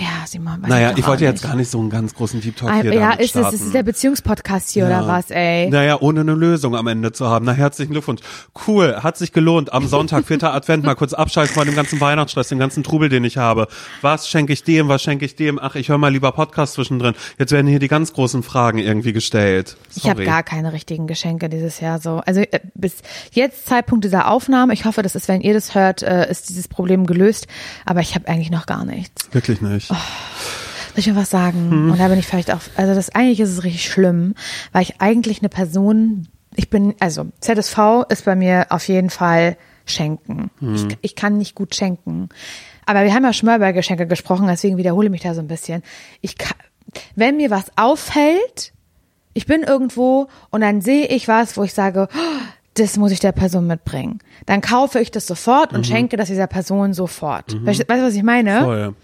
Ja, Simon. Naja, ich wollte jetzt nicht. gar nicht so einen ganz großen Deep Talk hier Ja, ist es, ist es der Beziehungspodcast hier oder was, ey? Naja, ohne eine Lösung am Ende zu haben. Na, herzlichen Glückwunsch. Cool, hat sich gelohnt. Am Sonntag, vierter Advent, mal kurz abschalten von dem ganzen Weihnachtsstress, dem ganzen Trubel, den ich habe. Was schenke ich dem, was schenke ich dem? Ach, ich höre mal lieber Podcast zwischendrin. Jetzt werden hier die ganz großen Fragen irgendwie gestellt. Ich habe Sorry. gar keine richtigen Geschenke dieses Jahr so. Also äh, bis jetzt Zeitpunkt dieser Aufnahme. Ich hoffe, das ist, wenn ihr das hört, äh, ist dieses Problem gelöst. Aber ich habe eigentlich noch gar nichts. Wirklich nicht. Soll ich mal was sagen? Hm. Und da bin ich vielleicht auch, also das eigentlich ist es richtig schlimm, weil ich eigentlich eine Person, ich bin, also ZSV ist bei mir auf jeden Fall schenken. Hm. Ich, ich kann nicht gut schenken. Aber wir haben ja schon mal über Geschenke gesprochen, deswegen wiederhole ich mich da so ein bisschen. Ich kann, wenn mir was auffällt, ich bin irgendwo und dann sehe ich was, wo ich sage, oh, das muss ich der Person mitbringen. Dann kaufe ich das sofort und schenke das dieser Person sofort. Weißt, weißt du, was ich meine? Voll.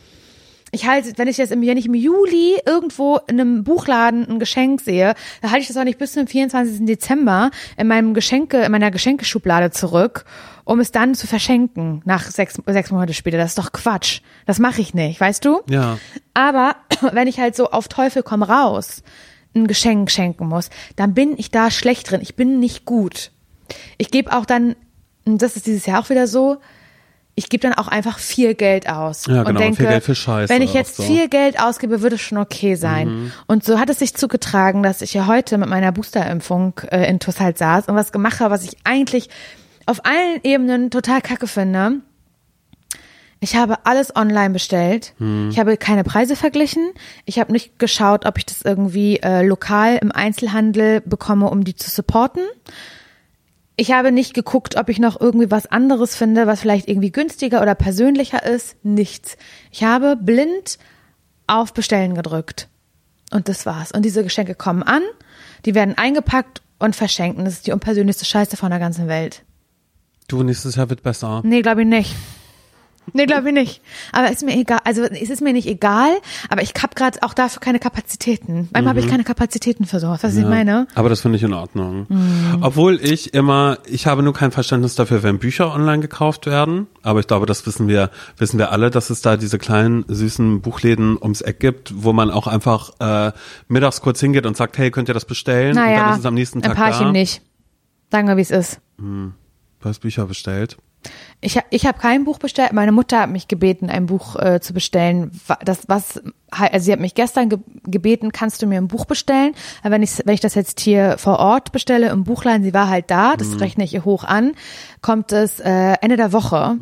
Ich halte, wenn ich jetzt im, wenn ich im Juli irgendwo in einem Buchladen ein Geschenk sehe, dann halte ich das auch nicht bis zum 24. Dezember in meinem Geschenke, in meiner Geschenkeschublade zurück, um es dann zu verschenken nach sechs, sechs Monate später. Das ist doch Quatsch. Das mache ich nicht, weißt du? Ja. Aber [clears throat] wenn ich halt so auf Teufel komm raus ein Geschenk schenken muss, dann bin ich da schlecht drin. Ich bin nicht gut. Ich gebe auch dann, das ist dieses Jahr auch wieder so, ich gebe dann auch einfach viel Geld aus. Ja, und genau, denke, viel Geld für Scheiße wenn ich jetzt so. viel Geld ausgebe, wird es schon okay sein. Mhm. Und so hat es sich zugetragen, dass ich ja heute mit meiner Boosterimpfung äh, in TUS halt saß und was gemacht habe, was ich eigentlich auf allen Ebenen total kacke finde. Ich habe alles online bestellt. Hm. Ich habe keine Preise verglichen. Ich habe nicht geschaut, ob ich das irgendwie äh, lokal im Einzelhandel bekomme, um die zu supporten. Ich habe nicht geguckt, ob ich noch irgendwie was anderes finde, was vielleicht irgendwie günstiger oder persönlicher ist. Nichts. Ich habe blind auf Bestellen gedrückt. Und das war's. Und diese Geschenke kommen an, die werden eingepackt und verschenkt. Und das ist die unpersönlichste Scheiße von der ganzen Welt. Du, nächstes Jahr wird besser. Nee, glaube ich nicht. Nee, glaube ich nicht. Aber ist mir egal. Also es ist mir nicht egal, aber ich habe gerade auch dafür keine Kapazitäten. Manchmal habe ich keine Kapazitäten für sowas, was ich meine. Aber das finde ich in Ordnung. Mhm. Obwohl ich immer, ich habe nur kein Verständnis dafür, wenn Bücher online gekauft werden. Aber ich glaube, das wissen wir, wissen wir alle, dass es da diese kleinen, süßen Buchläden ums Eck gibt, wo man auch einfach äh, mittags kurz hingeht und sagt, hey, könnt ihr das bestellen? und dann Naja, ist es am nächsten ein Tag Paarchen da. nicht. Sagen wir, wie es ist. Du hast Bücher bestellt. Ich, ich habe kein Buch bestellt. Meine Mutter hat mich gebeten, ein Buch äh, zu bestellen. Das was, also sie hat mich gestern ge gebeten, kannst du mir ein Buch bestellen? Aber wenn ich wenn ich das jetzt hier vor Ort bestelle im Buchladen, sie war halt da, das rechne ich ihr hoch an, kommt es äh, Ende der Woche.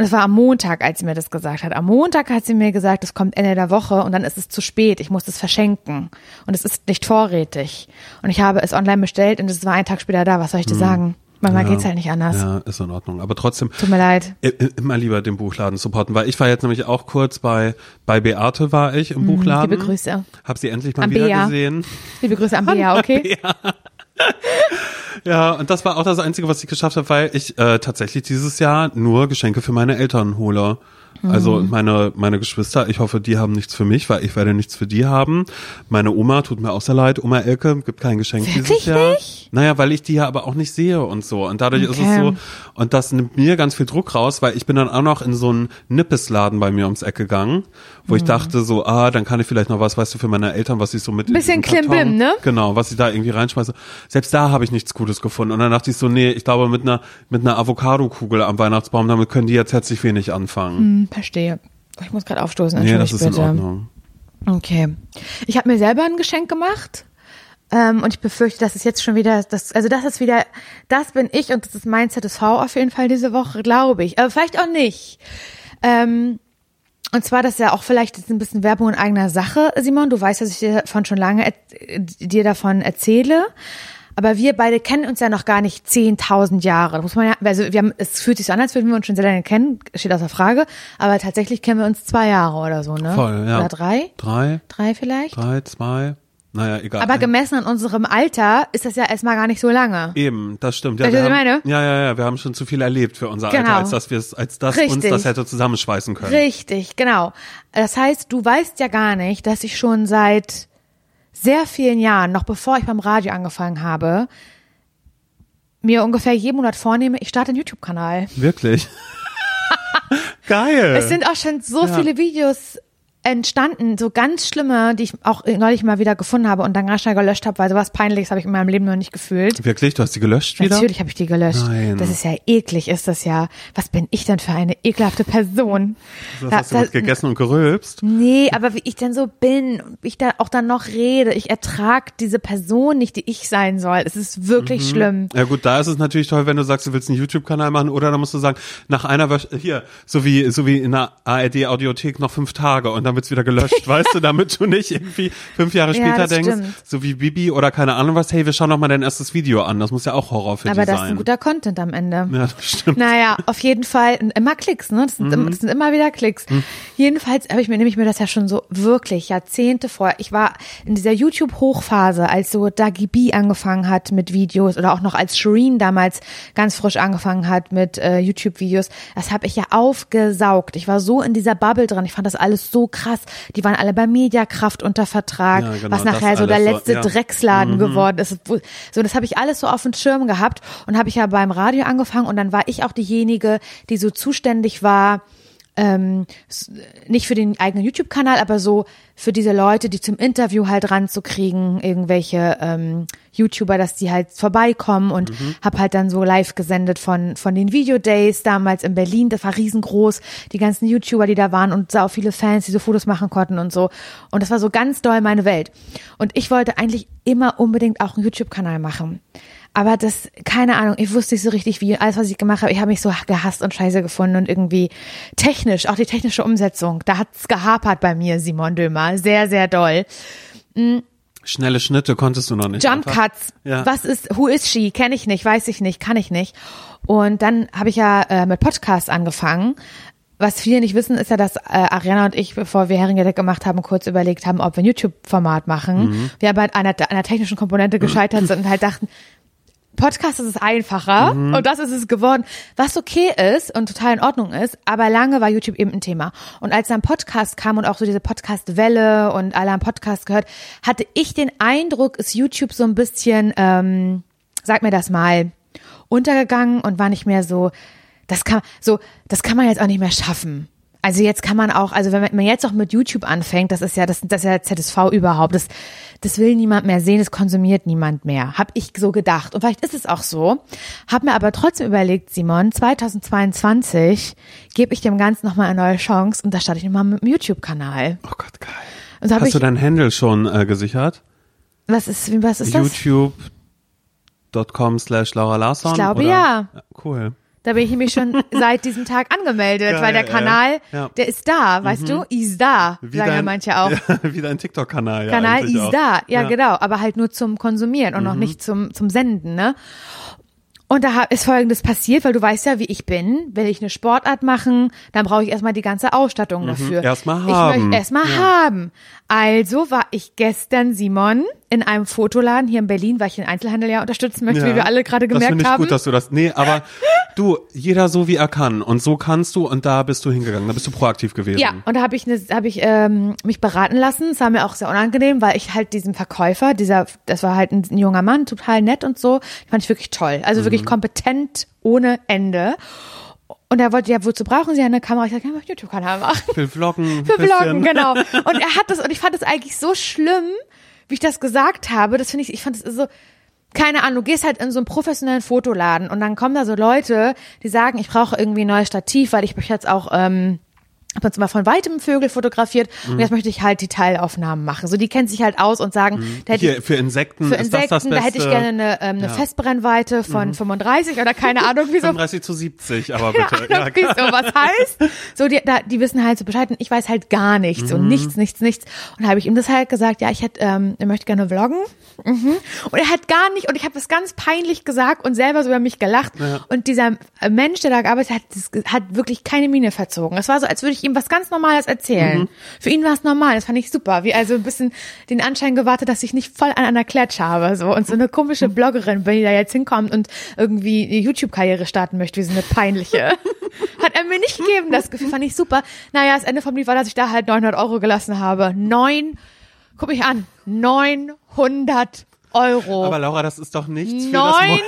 Und es war am Montag, als sie mir das gesagt hat. Am Montag hat sie mir gesagt, es kommt Ende der Woche und dann ist es zu spät. Ich muss es verschenken. Und es ist nicht vorrätig. Und ich habe es online bestellt und es war einen Tag später da. Was soll ich dir sagen? Manchmal geht's halt nicht anders. Ja, ist in Ordnung. Aber trotzdem, Tut mir leid. immer lieber den Buchladen supporten, weil ich war jetzt nämlich auch kurz bei, bei Beate war ich im Buchladen. Mhm, liebe Grüße. Hab sie endlich mal An wieder Bea. gesehen. Liebe Grüße an Bea, okay? [laughs] Ja, und das war auch das Einzige, was ich geschafft habe, weil ich äh, tatsächlich dieses Jahr nur Geschenke für meine Eltern hole. Also meine, meine Geschwister, ich hoffe, die haben nichts für mich, weil ich werde nichts für die haben. Meine Oma, tut mir auch sehr leid, Oma Elke, gibt kein Geschenk dieses Wirklich Jahr. nicht? Naja, weil ich die ja aber auch nicht sehe und so. Und dadurch ist es Okay. so, und das nimmt mir ganz viel Druck raus, weil ich bin dann auch noch in so einen Nippesladen bei mir ums Eck gegangen, wo Mhm. ich dachte so, ah, dann kann ich vielleicht noch was, weißt du, für meine Eltern, was ich so mit in Bisschen Klimbim, ne? Genau, was ich da irgendwie reinschmeiße. Selbst da habe ich nichts Gutes gefunden. Und dann dachte ich so, nee, ich glaube mit einer, mit einer Avocado-Kugel am Weihnachtsbaum, damit können die jetzt herzlich wenig anfangen. Hm, verstehe. Ich muss gerade aufstoßen. Nee, das ist in bitte. Ordnung. Okay. Ich habe mir selber ein Geschenk gemacht. Ähm, und ich befürchte, dass es jetzt schon wieder, das, also das ist wieder, das bin ich und das ist mein ZSV auf jeden Fall diese Woche, glaube ich. Aber vielleicht auch nicht. Ähm, und zwar, das ist ja auch vielleicht jetzt ein bisschen Werbung in eigener Sache, Simon. Du weißt, dass ich dir davon schon lange äh, dir davon erzähle. Aber wir beide kennen uns ja noch gar nicht 10.000 Jahre. Muss man ja, also wir haben, es fühlt sich so an, als würden wir uns schon sehr lange kennen, steht außer Frage. Aber tatsächlich kennen wir uns zwei Jahre oder so, ne? Voll, ja. Oder drei? Drei, Drei vielleicht? drei, zwei. Naja, egal. Aber gemessen an unserem Alter ist das ja erstmal gar nicht so lange. Eben, das stimmt. Ja, Weißt du, was ich meine? ja, ja, ja, wir haben schon zu viel erlebt für unser Genau. Alter, als dass wir es, als das uns das hätte zusammenschweißen können. Richtig, genau. Das heißt, du weißt ja gar nicht, dass ich schon seit sehr vielen Jahren, noch bevor ich beim Radio angefangen habe, mir ungefähr jeden Monat vornehme, ich starte einen YouTube-Kanal. Wirklich. [laughs] Geil. Es sind auch schon so Ja. viele Videos entstanden, so ganz schlimme, die ich auch neulich mal wieder gefunden habe und dann ganz schnell gelöscht habe, weil sowas Peinliches habe ich in meinem Leben noch nicht gefühlt. Wirklich, du hast die gelöscht wieder? Natürlich habe ich die gelöscht. Nein. Das ist ja eklig, ist das ja. Was bin ich denn für eine ekelhafte Person? Was Da- hast du da- was gegessen und gerülpst? Nee, aber wie ich denn so bin, wie ich da auch dann noch rede, ich ertrag diese Person nicht, die ich sein soll. Es ist wirklich Mhm. schlimm. Ja gut, da ist es natürlich toll, wenn du sagst, du willst einen YouTube-Kanal machen oder dann musst du sagen, nach einer Wöch hier, so wie, so wie in der ARD-Audiothek noch fünf Tage und dann wird's wieder gelöscht, [laughs] weißt du, damit du nicht irgendwie fünf Jahre Ja, später das denkst, stimmt. so wie Bibi oder keine Ahnung was, hey, wir schauen noch mal dein erstes Video an. Das muss ja auch Horror für Aber die das ist sein. ein guter Content am Ende. ja, das stimmt. Naja, auf jeden Fall immer Klicks, ne? Das sind, Mhm. immer, das sind immer wieder Klicks. Jedenfalls habe ich mir, nehme ich mir das ja schon so wirklich Jahrzehnte vor. Ich war in dieser YouTube-Hochphase, als so Dagi B angefangen hat mit Videos oder auch noch als Shireen damals ganz frisch angefangen hat mit äh, YouTube-Videos. Das habe ich ja aufgesaugt. Ich war so in dieser Bubble drin. Ich fand das alles so krass. Die waren alle bei Mediakraft unter Vertrag, Ja, genau, was nachher so der letzte ja. Drecksladen geworden ist. So, das habe ich alles so auf dem Schirm gehabt und habe ich ja beim Radio angefangen und dann war ich auch diejenige, die so zuständig war, ähm, nicht für den eigenen YouTube-Kanal, aber so für diese Leute, die zum Interview halt ranzukriegen, irgendwelche ähm, YouTuber, dass die halt vorbeikommen und hab halt dann so live gesendet von von den Video-Days damals in Berlin. Das war riesengroß, die ganzen YouTuber, die da waren und sau viele Fans, die so Fotos machen konnten und so. Und das war so ganz doll meine Welt. Und ich wollte eigentlich immer unbedingt auch einen YouTube-Kanal machen. Aber das, keine Ahnung, ich wusste nicht so richtig wie. Alles, was ich gemacht habe, ich habe mich so gehasst und scheiße gefunden und irgendwie technisch, auch die technische Umsetzung, da hat's gehapert bei mir, Simon Dömer. Sehr, sehr doll. Schnelle Schnitte konntest du noch nicht. Jump einfach. Cuts. Ja. Was ist, who is she? Kenne ich nicht, weiß ich nicht, kann ich nicht. Und dann habe ich ja äh, mit Podcasts angefangen. Was viele nicht wissen, ist ja, dass äh, Ariana und ich, bevor wir Heringedeck gemacht haben, kurz überlegt haben, ob wir ein YouTube-Format machen. Mhm. Wir aber an einer, an einer technischen Komponente gescheitert [clears throat] sind und halt dachten, Podcast ist es einfacher Mhm. und das ist es geworden, was okay ist und total in Ordnung ist, aber lange war YouTube eben ein Thema. Und als dann Podcast kam und auch so diese Podcast-Welle und alle haben Podcast gehört, hatte ich den Eindruck, ist YouTube so ein bisschen, ähm, sag mir das mal, untergegangen und war nicht mehr so, das kann, so, das kann man jetzt auch nicht mehr schaffen. Also jetzt kann man auch, also wenn man jetzt auch mit YouTube anfängt, das ist ja das, das ist ja ZSV überhaupt, das, das will niemand mehr sehen, das konsumiert niemand mehr, hab ich so gedacht. Und vielleicht ist es auch so, hab mir aber trotzdem überlegt, Simon, 2022 gebe ich dem Ganzen nochmal eine neue Chance und da starte ich nochmal mit dem YouTube-Kanal. Oh Gott, geil. So Hast ich, du dein Handle schon äh, gesichert? was ist, was ist das? YouTube.com slash Laura Larsson? Ich glaube, oder? ja. Cool. Da bin ich nämlich schon [laughs] seit diesem Tag angemeldet, Geil, weil der ja. Kanal, Ja. Mhm. der ist da, weißt du? Ist da, sagen ja manche auch. [laughs] Ja, wie dein TikTok-Kanal. Ja, Kanal auch. da, ja, genau, aber halt nur zum Konsumieren und noch Mhm. nicht zum, zum Senden, ne? Und da ist Folgendes passiert, weil du weißt ja, wie ich bin. Will ich eine Sportart machen, dann brauche ich erstmal die ganze Ausstattung dafür. Mhm. Erstmal Ich haben. möchte erstmal Ja. haben. Also war ich gestern, Simon, in einem Fotoladen hier in Berlin, weil ich den Einzelhandel ja unterstützen möchte, wie wir alle gerade das gemerkt finde ich haben. gut, dass du das. Nee, aber [laughs] du, jeder so wie er kann. Und so kannst du und da bist du hingegangen. Da bist du proaktiv gewesen. Ja, und da habe ich, ne, hab ich ähm, mich beraten lassen. Es war mir auch sehr unangenehm, weil ich halt diesen Verkäufer, dieser, das war halt ein, ein junger Mann, total nett und so, fand ich wirklich toll. Also Mhm. wirklich kompetent ohne Ende. Und er wollte, ja, wozu brauchen Sie eine Kamera? Ich sag, ja, ich möchte einen YouTube-Kanal [laughs] machen. Für Vloggen. Für. Vloggen, genau. [laughs] Und er hat das, und ich fand das eigentlich so schlimm, wie ich das gesagt habe. Das finde ich, ich fand es so, keine Ahnung, du gehst halt in so einen professionellen Fotoladen und dann kommen da so Leute, die sagen, ich brauche irgendwie ein neues Stativ, weil ich möchte jetzt auch, ähm, hab jetzt mal von weitem Vögel fotografiert und jetzt möchte ich halt Detailaufnahmen machen. So, die kennen sich halt aus und sagen, da hätte ich- Hier, für Insekten für ist Insekten, das das Beste. da hätte ich gerne eine, ähm, eine Festbrennweite von 35 oder keine Ahnung, wie so 35 zu 70, aber keine bitte. Ahnung, wie sowas heißt. So, die, da, die wissen halt so Bescheid und ich weiß halt gar nichts Mhm. und nichts, nichts, nichts. Und habe ich ihm das halt gesagt, ja, ich hätte, ähm, er möchte gerne vloggen. Mhm. Und er hat gar nicht, und ich habe das ganz peinlich gesagt und selber so über mich gelacht. Und dieser Mensch, der da gearbeitet hat, das, hat wirklich keine Miene verzogen. Es war so, als würde ich ihm was ganz Normales erzählen. Mhm. Für ihn war es normal, das fand ich super. Wie also ein bisschen den Anschein gewartet, dass ich nicht voll an einer Klatsch habe. So. Und so eine komische Mhm. Bloggerin, wenn die da jetzt hinkommt und irgendwie eine YouTube-Karriere starten möchte, wie so eine peinliche. [laughs] Hat er mir nicht gegeben, das Gefühl fand ich super. Naja, das Ende vom Lied war, dass ich da halt 900 Euro gelassen habe. Neun, guck mich an, 900 Euro. Aber Laura, das ist doch nichts für das Mo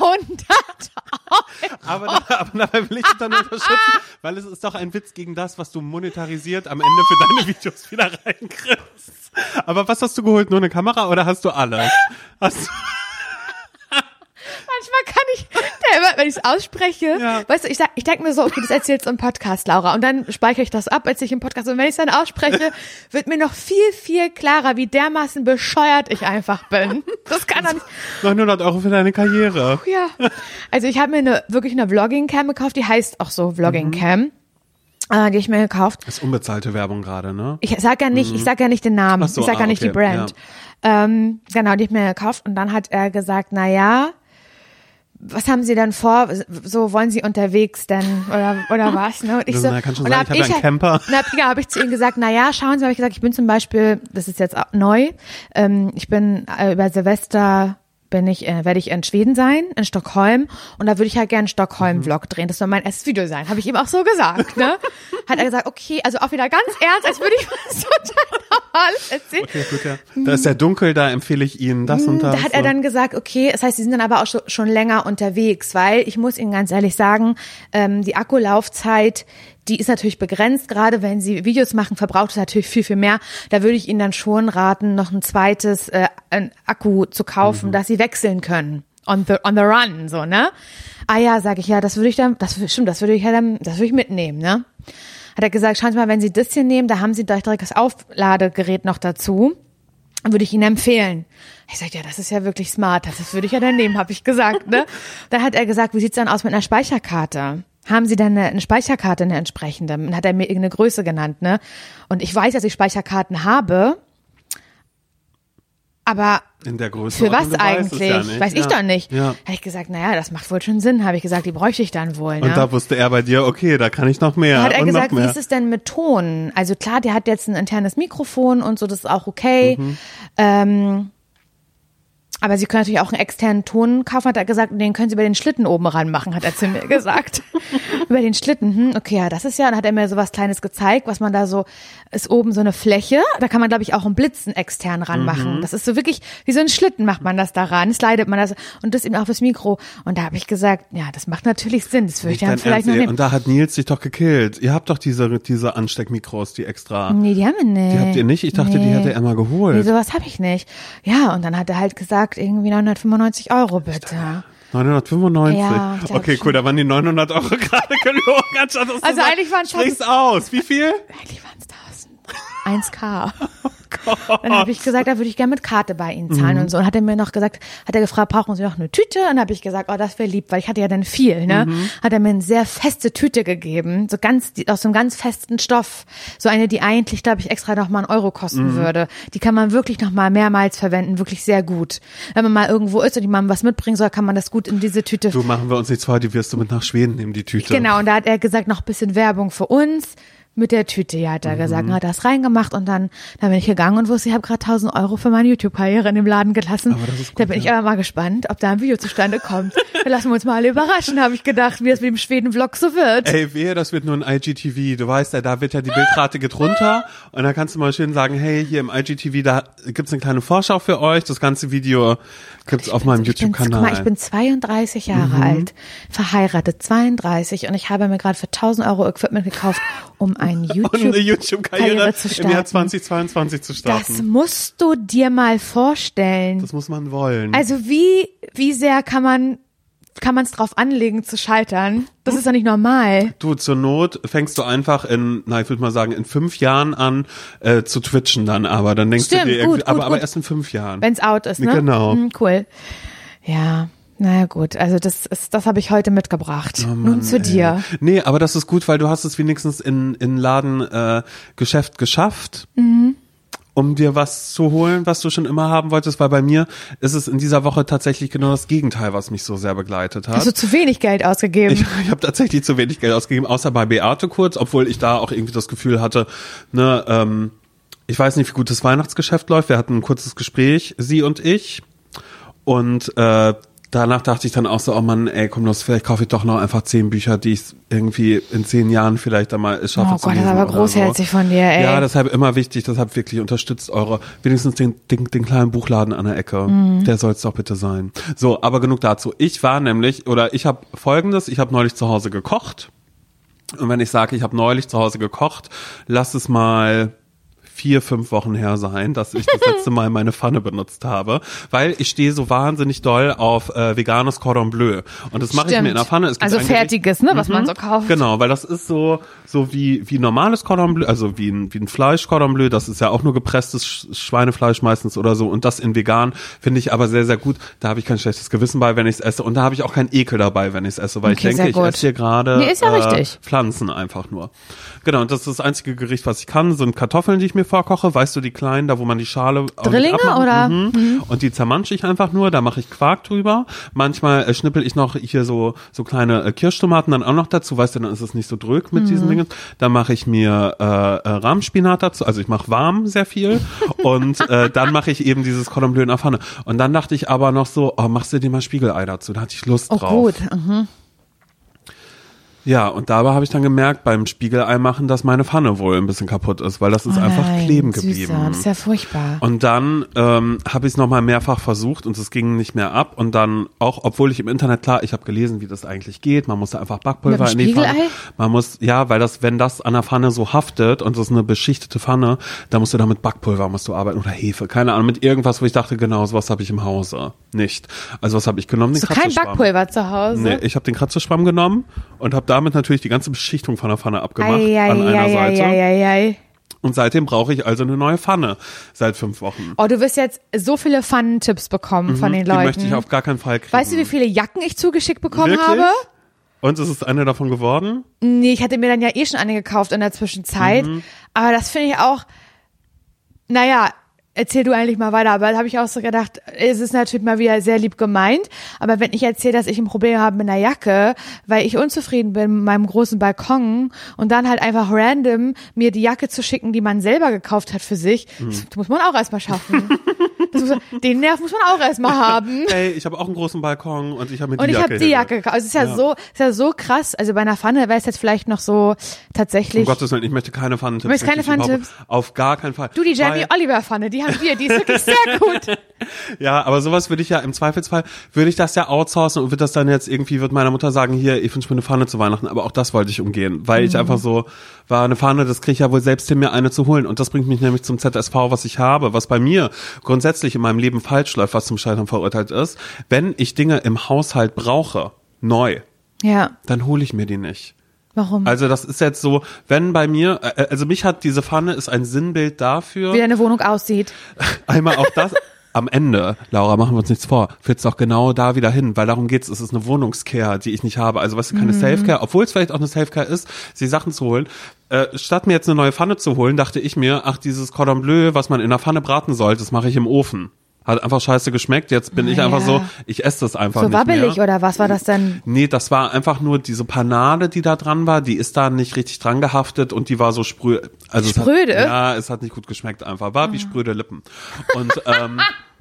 900 [laughs] aber, da, aber dabei will ich dich dann unterstützen, [laughs] weil es ist doch ein Witz gegen das, was du monetarisiert am Ende für deine Videos wieder reinkriegst. Aber was hast du geholt? Nur eine Kamera oder hast du alles? Hast du, Manchmal kann der [laughs] immer, wenn ich es ausspreche, Ja. weißt du, ich sag, ich denke mir so, okay, das erzählst du im Podcast, Laura, und dann speichere ich das ab, erzähle ich im Podcast, und wenn ich es dann ausspreche, [laughs] wird mir noch viel, viel klarer, wie dermaßen bescheuert ich einfach bin. [laughs] Das kann doch nicht. 900 Euro für deine Karriere. Ja. Also ich habe mir eine, wirklich eine Vlogging-Cam gekauft, die heißt auch so Vlogging-Cam, äh, die ich mir gekauft. Das ist unbezahlte Werbung gerade, ne? Ich sag ja nicht, ich sag ja nicht den Namen, so, ich sag ja ah, nicht die okay, Brand. Ähm, genau, die ich mir gekauft und dann hat er gesagt, na ja, was haben Sie denn vor? So wollen Sie unterwegs denn oder oder was? Ne? Und ich Das- so, na, kann schon und sein, hab ich hab ja einen Camper. Und hab, ja, habe ich zu ihm gesagt, na ja, schauen Sie, habe ich gesagt, ich bin zum Beispiel, das ist jetzt neu, ähm, ich bin äh, über Silvester bin ich, äh, werde ich in Schweden sein, in Stockholm, und da würde ich halt gerne einen Stockholm-Vlog drehen. Das soll mein erstes Video sein, habe ich ihm auch so gesagt. Ne? [laughs] Hat er gesagt, okay, also auch wieder ganz ernst, als würde ich was [laughs] total normal erzählen. Okay, gut, ja. Da ist ja dunkel, da empfehle ich Ihnen das und das. Da hat er dann gesagt, okay, das heißt, sie sind dann aber auch schon, schon länger unterwegs, weil ich muss Ihnen ganz ehrlich sagen, ähm, die Akkulaufzeit, die ist natürlich begrenzt. Gerade wenn Sie Videos machen, verbraucht es natürlich viel, viel mehr. Da würde ich Ihnen dann schon raten, noch ein zweites äh, ein Akku zu kaufen, Mhm. dass Sie wechseln können. On the, on the run, so, ne? Ah ja, sage ich, ja, das würde ich dann, das stimmt, das würde ich ja dann, das würde ich mitnehmen, ne? Hat er gesagt, schauen Sie mal, wenn Sie das hier nehmen, da haben Sie direkt das Aufladegerät noch dazu würde ich Ihnen empfehlen. Ich sagte, ja, das ist ja wirklich smart. Das würde ich ja dann nehmen, habe ich gesagt. Ne? [laughs] Dann hat er gesagt, wie sieht's dann aus mit einer Speicherkarte? Haben Sie denn eine, eine Speicherkarte, eine entsprechende? Dann hat er mir irgendeine Größe genannt. ne? Und ich weiß, dass ich Speicherkarten habe, aber In der Größe. für was eigentlich? Ja nicht. Weiß ich ja. doch nicht. Ja. Habe ich gesagt, naja, das macht wohl schon Sinn. Habe ich gesagt, die bräuchte ich dann wohl. Ne? Und da wusste er bei dir, okay, da kann ich noch mehr. hat er gesagt, wie ist es denn mit Ton? Also klar, der hat jetzt ein internes Mikrofon und so, das ist auch okay. Mhm. Ähm, aber Sie können natürlich auch einen externen Ton kaufen, hat er gesagt, und den können Sie über den Schlitten oben ranmachen, hat er zu mir [laughs] gesagt. über den Schlitten, hm, okay, ja, das ist ja, dann hat er mir so was Kleines gezeigt, was man da so, ist oben so eine Fläche, da kann man, glaube ich, auch einen Blitzen extern ranmachen. Mhm. Das ist so wirklich, wie so ein Schlitten macht man das da ran, slidet man das und das eben auch fürs Mikro. Und da habe ich gesagt, ja, das macht natürlich Sinn, das würde ich dann vielleicht noch nehmen. Und da hat Nils dich doch gekillt. Ihr habt doch diese, diese Ansteckmikros, die extra. Nee, die haben wir nicht. Die habt ihr nicht? Ich dachte, die hätte er mal geholt. Nee, sowas habe ich nicht. Ja, und dann hat er halt gesagt, irgendwie 995 Euro bitte. 995. Ja, okay, cool, da waren die 900 Euro [laughs] gerade gelogen. anstatt Also eigentlich waren es aus. Wie viel? Eigentlich waren es 1000. 1K. Dann habe ich gesagt, da würde ich gerne mit Karte bei Ihnen zahlen und so. Und hat er mir noch gesagt, hat er gefragt, brauchen Sie noch eine Tüte? Und dann habe ich gesagt, oh, das wäre lieb, weil ich hatte ja dann viel, ne? Hat er mir eine sehr feste Tüte gegeben, so ganz, aus so einem ganz festen Stoff. So eine, die eigentlich, glaube ich, extra noch mal einen Euro kosten würde. Die kann man wirklich noch mal mehrmals verwenden, wirklich sehr gut. Wenn man mal irgendwo ist und die Mama was mitbringen soll, kann man das gut in diese Tüte Du machen wir uns nichts vor, die wirst du mit nach Schweden nehmen, die Tüte. Genau, und da hat er gesagt, noch ein bisschen Werbung für uns. Mit der Tüte, ja, hat er gesagt, hat das reingemacht und dann, dann bin ich gegangen und wusste, ich habe gerade 1000 Euro für meine YouTube-Karriere in dem Laden gelassen. Aber das ist gut, da bin ich ja. aber mal gespannt, ob da ein Video zustande kommt. Da lassen wir uns mal alle überraschen, habe ich gedacht, wie es mit dem Schweden-Vlog so wird. Ey, wehe, das wird nur ein IGTV. Du weißt ja, da wird ja die Bildrate geht runter und da kannst du mal schön sagen, hey, hier im IGTV, da gibt's eine kleine Vorschau für euch. Das ganze Video gibt's auf meinem Ich bin, guck YouTube-Kanal. mal, ich bin 32 Jahre Mhm. alt, verheiratet, 32 und ich habe mir gerade für 1000 Euro Equipment gekauft, um [laughs] eine YouTube YouTube-Karriere Karriere zu im Jahr starten. 2022 zu Das starten. musst du dir mal vorstellen. Das, muss man wollen. Also wie, wie sehr kann man, kann man es drauf anlegen zu scheitern? Das ist doch nicht normal. Du, zur Not fängst du einfach in, na, ich würde mal sagen, in fünf Jahren an äh, zu twitchen dann, aber dann denkst Stimmt, du dir, gut, irgendwie- aber, gut, aber gut. erst in fünf Jahren. Wenn's out ist, ne? Genau. Hm, cool. Ja, naja gut. Also das ist, das habe ich heute mitgebracht. Oh Nun zu dir. Nee, aber das ist gut, weil du hast es wenigstens in, in Laden äh, Geschäft geschafft. Mhm. Um dir was zu holen, was du schon immer haben wolltest, weil bei mir ist es in dieser Woche tatsächlich genau das Gegenteil, was mich so sehr begleitet hat. Hast du zu wenig Geld ausgegeben? Ich, [laughs] ich habe tatsächlich zu wenig Geld ausgegeben, außer bei Beate kurz, obwohl ich da auch irgendwie das Gefühl hatte, ne, ähm, ich weiß nicht, wie gut das Weihnachtsgeschäft läuft. Wir hatten ein kurzes Gespräch, sie und ich. Und äh, danach dachte ich dann auch so, oh Mann, ey, komm los, vielleicht kaufe ich doch noch einfach zehn Bücher, die ich irgendwie in zehn Jahren vielleicht einmal schaffe Oh zu Gott, das ist lesen aber großherzig von dir, ey. Ja, deshalb immer wichtig, deshalb wirklich unterstützt eure, wenigstens den, den, den kleinen Buchladen an der Ecke. Mhm. Der soll es doch bitte sein. So, aber genug dazu. Ich war nämlich, oder ich habe folgendes, ich habe neulich zu Hause gekocht. Und wenn ich sage, ich habe neulich zu Hause gekocht, lass es mal vier, fünf Wochen her sein, dass ich das letzte [laughs] Mal meine Pfanne benutzt habe, weil ich stehe so wahnsinnig doll auf äh, veganes Cordon Bleu und das mache ich mir in der Pfanne. Also fertiges, ne, was man so kauft. Genau, weil das ist so so wie wie normales Cordon Bleu, also wie ein wie ein Fleisch Cordon Bleu, das ist ja auch nur gepresstes Sch- Schweinefleisch meistens oder so und das in vegan finde ich aber sehr sehr gut. Da habe ich kein schlechtes Gewissen bei, wenn ich es esse und da habe ich auch keinen Ekel dabei, wenn ich es esse, weil Okay, ich denke, ich esse hier gerade Nee, ja äh. Pflanzen einfach nur. Genau, und das ist das einzige Gericht, was ich kann, sind Kartoffeln, die ich mir vorkoche, weißt du, die kleinen, da wo man die Schale nicht Drillinge oder? Mhm. Und die zermansche ich einfach nur, da mache ich Quark drüber. Manchmal äh, schnippel ich noch hier so so kleine äh, Kirschtomaten dann auch noch dazu, weißt du, dann ist es nicht so drück mit Mhm. diesen Dingen. Dann mache ich mir äh, äh, Rahmspinat dazu, also ich mache warm sehr viel [laughs] und äh, dann mache ich eben dieses Cordon Bleu in der Pfanne. Und dann dachte ich aber noch so, oh, machst du dir mal Spiegelei dazu? Da hatte ich Lust Oh drauf. gut. Mhm. Ja, und dabei habe ich dann gemerkt beim Spiegelei machen, dass meine Pfanne wohl ein bisschen kaputt ist, weil das ist Oh einfach nein, kleben Süßer, geblieben. Das ist ja furchtbar. Und dann ähm, habe ich es nochmal mehrfach versucht und es ging nicht mehr ab. Und dann auch, obwohl ich im Internet, klar, ich habe gelesen, wie das eigentlich geht. Man muss da einfach Backpulver in die Pfanne. Spiegelei? Man muss, ja, weil das, wenn das an der Pfanne so haftet und das ist eine beschichtete Pfanne, dann musst du da mit Backpulver musst du arbeiten oder Hefe. Keine Ahnung, mit irgendwas, wo ich dachte, genau, sowas habe ich im Hause. Nicht. Also was habe ich genommen? Den du kein. Backpulver zu Hause? Nee, ich habe den Kratzeschwamm genommen und habe damit natürlich die ganze Beschichtung von der Pfanne abgemacht Ei, ei, an einer ei, Seite. ei. Und seitdem brauche ich also eine neue Pfanne seit fünf Wochen. Oh, du wirst jetzt so viele Pfannentipps bekommen von den Mhm, Die Leuten. möchte ich auf gar keinen Fall kriegen. weißt du, wie viele Jacken ich zugeschickt bekommen Wirklich? habe? Und es ist eine davon geworden? Nee, ich hatte mir dann ja eh schon eine gekauft in der Zwischenzeit. Mhm. Aber das finde ich auch, naja, erzähl du eigentlich mal weiter. Aber da habe ich auch so gedacht, es ist natürlich mal wieder sehr lieb gemeint. Aber wenn ich erzähle, dass ich ein Problem habe mit einer Jacke, weil ich unzufrieden bin mit meinem großen Balkon und dann halt einfach random mir die Jacke zu schicken, die man selber gekauft hat für sich, Mhm. das muss man auch erstmal schaffen. muss, den Nerv muss man auch erstmal haben. [laughs] Hey, ich habe auch einen großen Balkon und ich habe mir die Und ich Jacke habe die Jacke gekauft. Also es ist ja, Ja. so, ist ja so krass. Also bei einer Pfanne wäre es jetzt vielleicht noch so tatsächlich. Um Gottes Willen, ich möchte keine Pfannentipps. Du möchtest keine Pfannentipps? Auf gar keinen Fall. Du, die Jamie Oliver Pfanne, die haben wir, die ist wirklich sehr gut. [laughs] Ja, aber sowas würde ich ja im Zweifelsfall, würde ich das ja outsourcen und würde das dann jetzt irgendwie, wird meiner Mutter sagen, hier, ich wünsche mir eine Pfanne zu Weihnachten, aber auch das wollte ich umgehen, weil Mhm. ich einfach so, war eine Pfanne, das kriege ich ja wohl selbst hin, mir eine zu holen und das bringt mich nämlich zum ZSV, was ich habe, was bei mir grundsätzlich in meinem Leben falsch läuft, was zum Scheitern verurteilt ist, wenn ich Dinge im Haushalt brauche, neu, Ja, dann hole ich mir die nicht. Warum? Also das ist jetzt so, wenn bei mir, äh, also mich hat diese Pfanne ist ein Sinnbild dafür, Wie deine Wohnung aussieht. [laughs] Einmal auch das. Am Ende, Laura, machen wir uns nichts vor, führt's doch genau da wieder hin, weil darum geht's. Es ist eine Wohnungscare, die ich nicht habe. Also weißt du, keine Selfcare, obwohl es vielleicht auch eine Selfcare ist, sie Sachen zu holen. Äh, statt mir jetzt eine neue Pfanne zu holen, dachte ich mir, ach, dieses Cordon Bleu, was man in der Pfanne braten soll, das mache ich im Ofen. Hat einfach scheiße geschmeckt. Jetzt bin ich Naja. einfach so, ich esse das einfach So nicht wabbelig mehr. oder was war das denn? Nee, das war einfach nur diese Panade, die da dran war, die ist da nicht richtig dran gehaftet und die war so sprö also Spröde? Ah. Hat, ja, es hat nicht gut geschmeckt einfach. War wie spröde Lippen. Und ähm,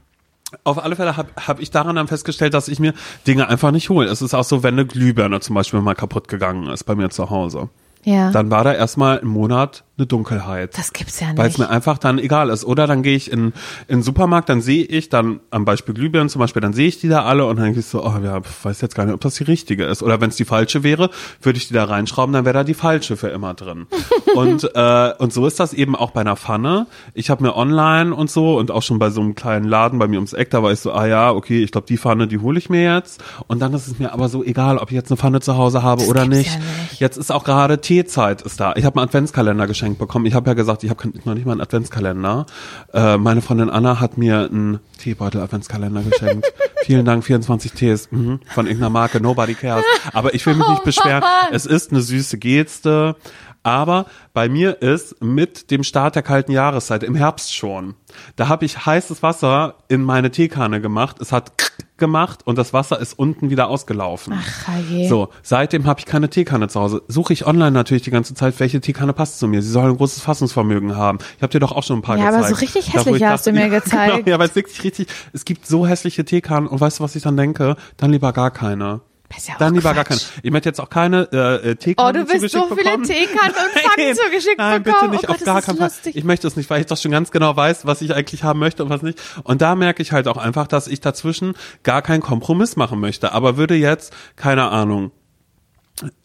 [laughs] auf alle Fälle habe hab ich daran dann festgestellt, dass ich mir Dinge einfach nicht hole. Es ist auch so, wenn eine Glühbirne zum Beispiel mal kaputt gegangen ist bei mir zu Hause. Ja. Dann war da erstmal einen Monat eine Dunkelheit. das gibt's ja Weil es nicht. mir einfach dann egal ist. Oder dann gehe ich in, in den Supermarkt, dann sehe ich dann am Beispiel Glühbirnen zum Beispiel, dann sehe ich die da alle und dann denke ich so, oh ja, weiß jetzt gar nicht, ob das die richtige ist. Oder wenn es die falsche wäre, würde ich die da reinschrauben, dann wäre da die falsche für immer drin. [laughs] und, äh, und so ist das eben auch bei einer Pfanne. Ich habe mir online und so und auch schon bei so einem kleinen Laden bei mir ums Eck, da war ich so, ah ja, okay, ich glaube, die Pfanne, die hole ich mir jetzt. Und dann ist es mir aber so egal, ob ich jetzt eine Pfanne zu Hause habe oder gibt's nicht. ja nicht. Jetzt ist auch gerade Teezeit ist da. Ich habe einen Adventskalender geschenkt bekommen. Ich habe ja gesagt, ich habe noch nicht mal einen Adventskalender. Äh, meine Freundin Anna hat mir einen Teebeutel-Adventskalender geschenkt. [laughs] Vielen Dank, 24 Tees mhm, von irgendeiner Marke, nobody cares. Aber ich will mich nicht beschweren. Es ist eine süße Geste. Aber bei mir ist mit dem Start der kalten Jahreszeit im Herbst schon, da habe ich heißes Wasser in meine Teekanne gemacht. Es hat gemacht und das Wasser ist unten wieder ausgelaufen. Ach, je. So, seitdem habe ich keine Teekanne zu Hause. Suche ich online natürlich die ganze Zeit, welche Teekanne passt zu mir. Sie soll ein großes Fassungsvermögen haben. Ich habe dir doch auch schon ein paar Ja, aber gezeigt. so richtig Da, wo hässliche ich hast du mir [laughs] gezeigt. Genau, ja, weil es wirklich richtig, es gibt so hässliche Teekannen und weißt du, was ich dann denke? Dann lieber gar keine. Ja Dann lieber gar keine. Ich möchte jetzt auch keine äh, äh, Oh, Teekannen du willst so viele bekommen. Teekannen und Nein, zugeschickt Nein, bekommen. bitte nicht, oh auf Gott, gar das keinen Fall. Ich möchte es nicht, weil ich das schon ganz genau weiß, was ich eigentlich haben möchte und was nicht. Und da merke ich halt auch einfach, dass ich dazwischen gar keinen Kompromiss machen möchte. Aber würde jetzt, keine Ahnung,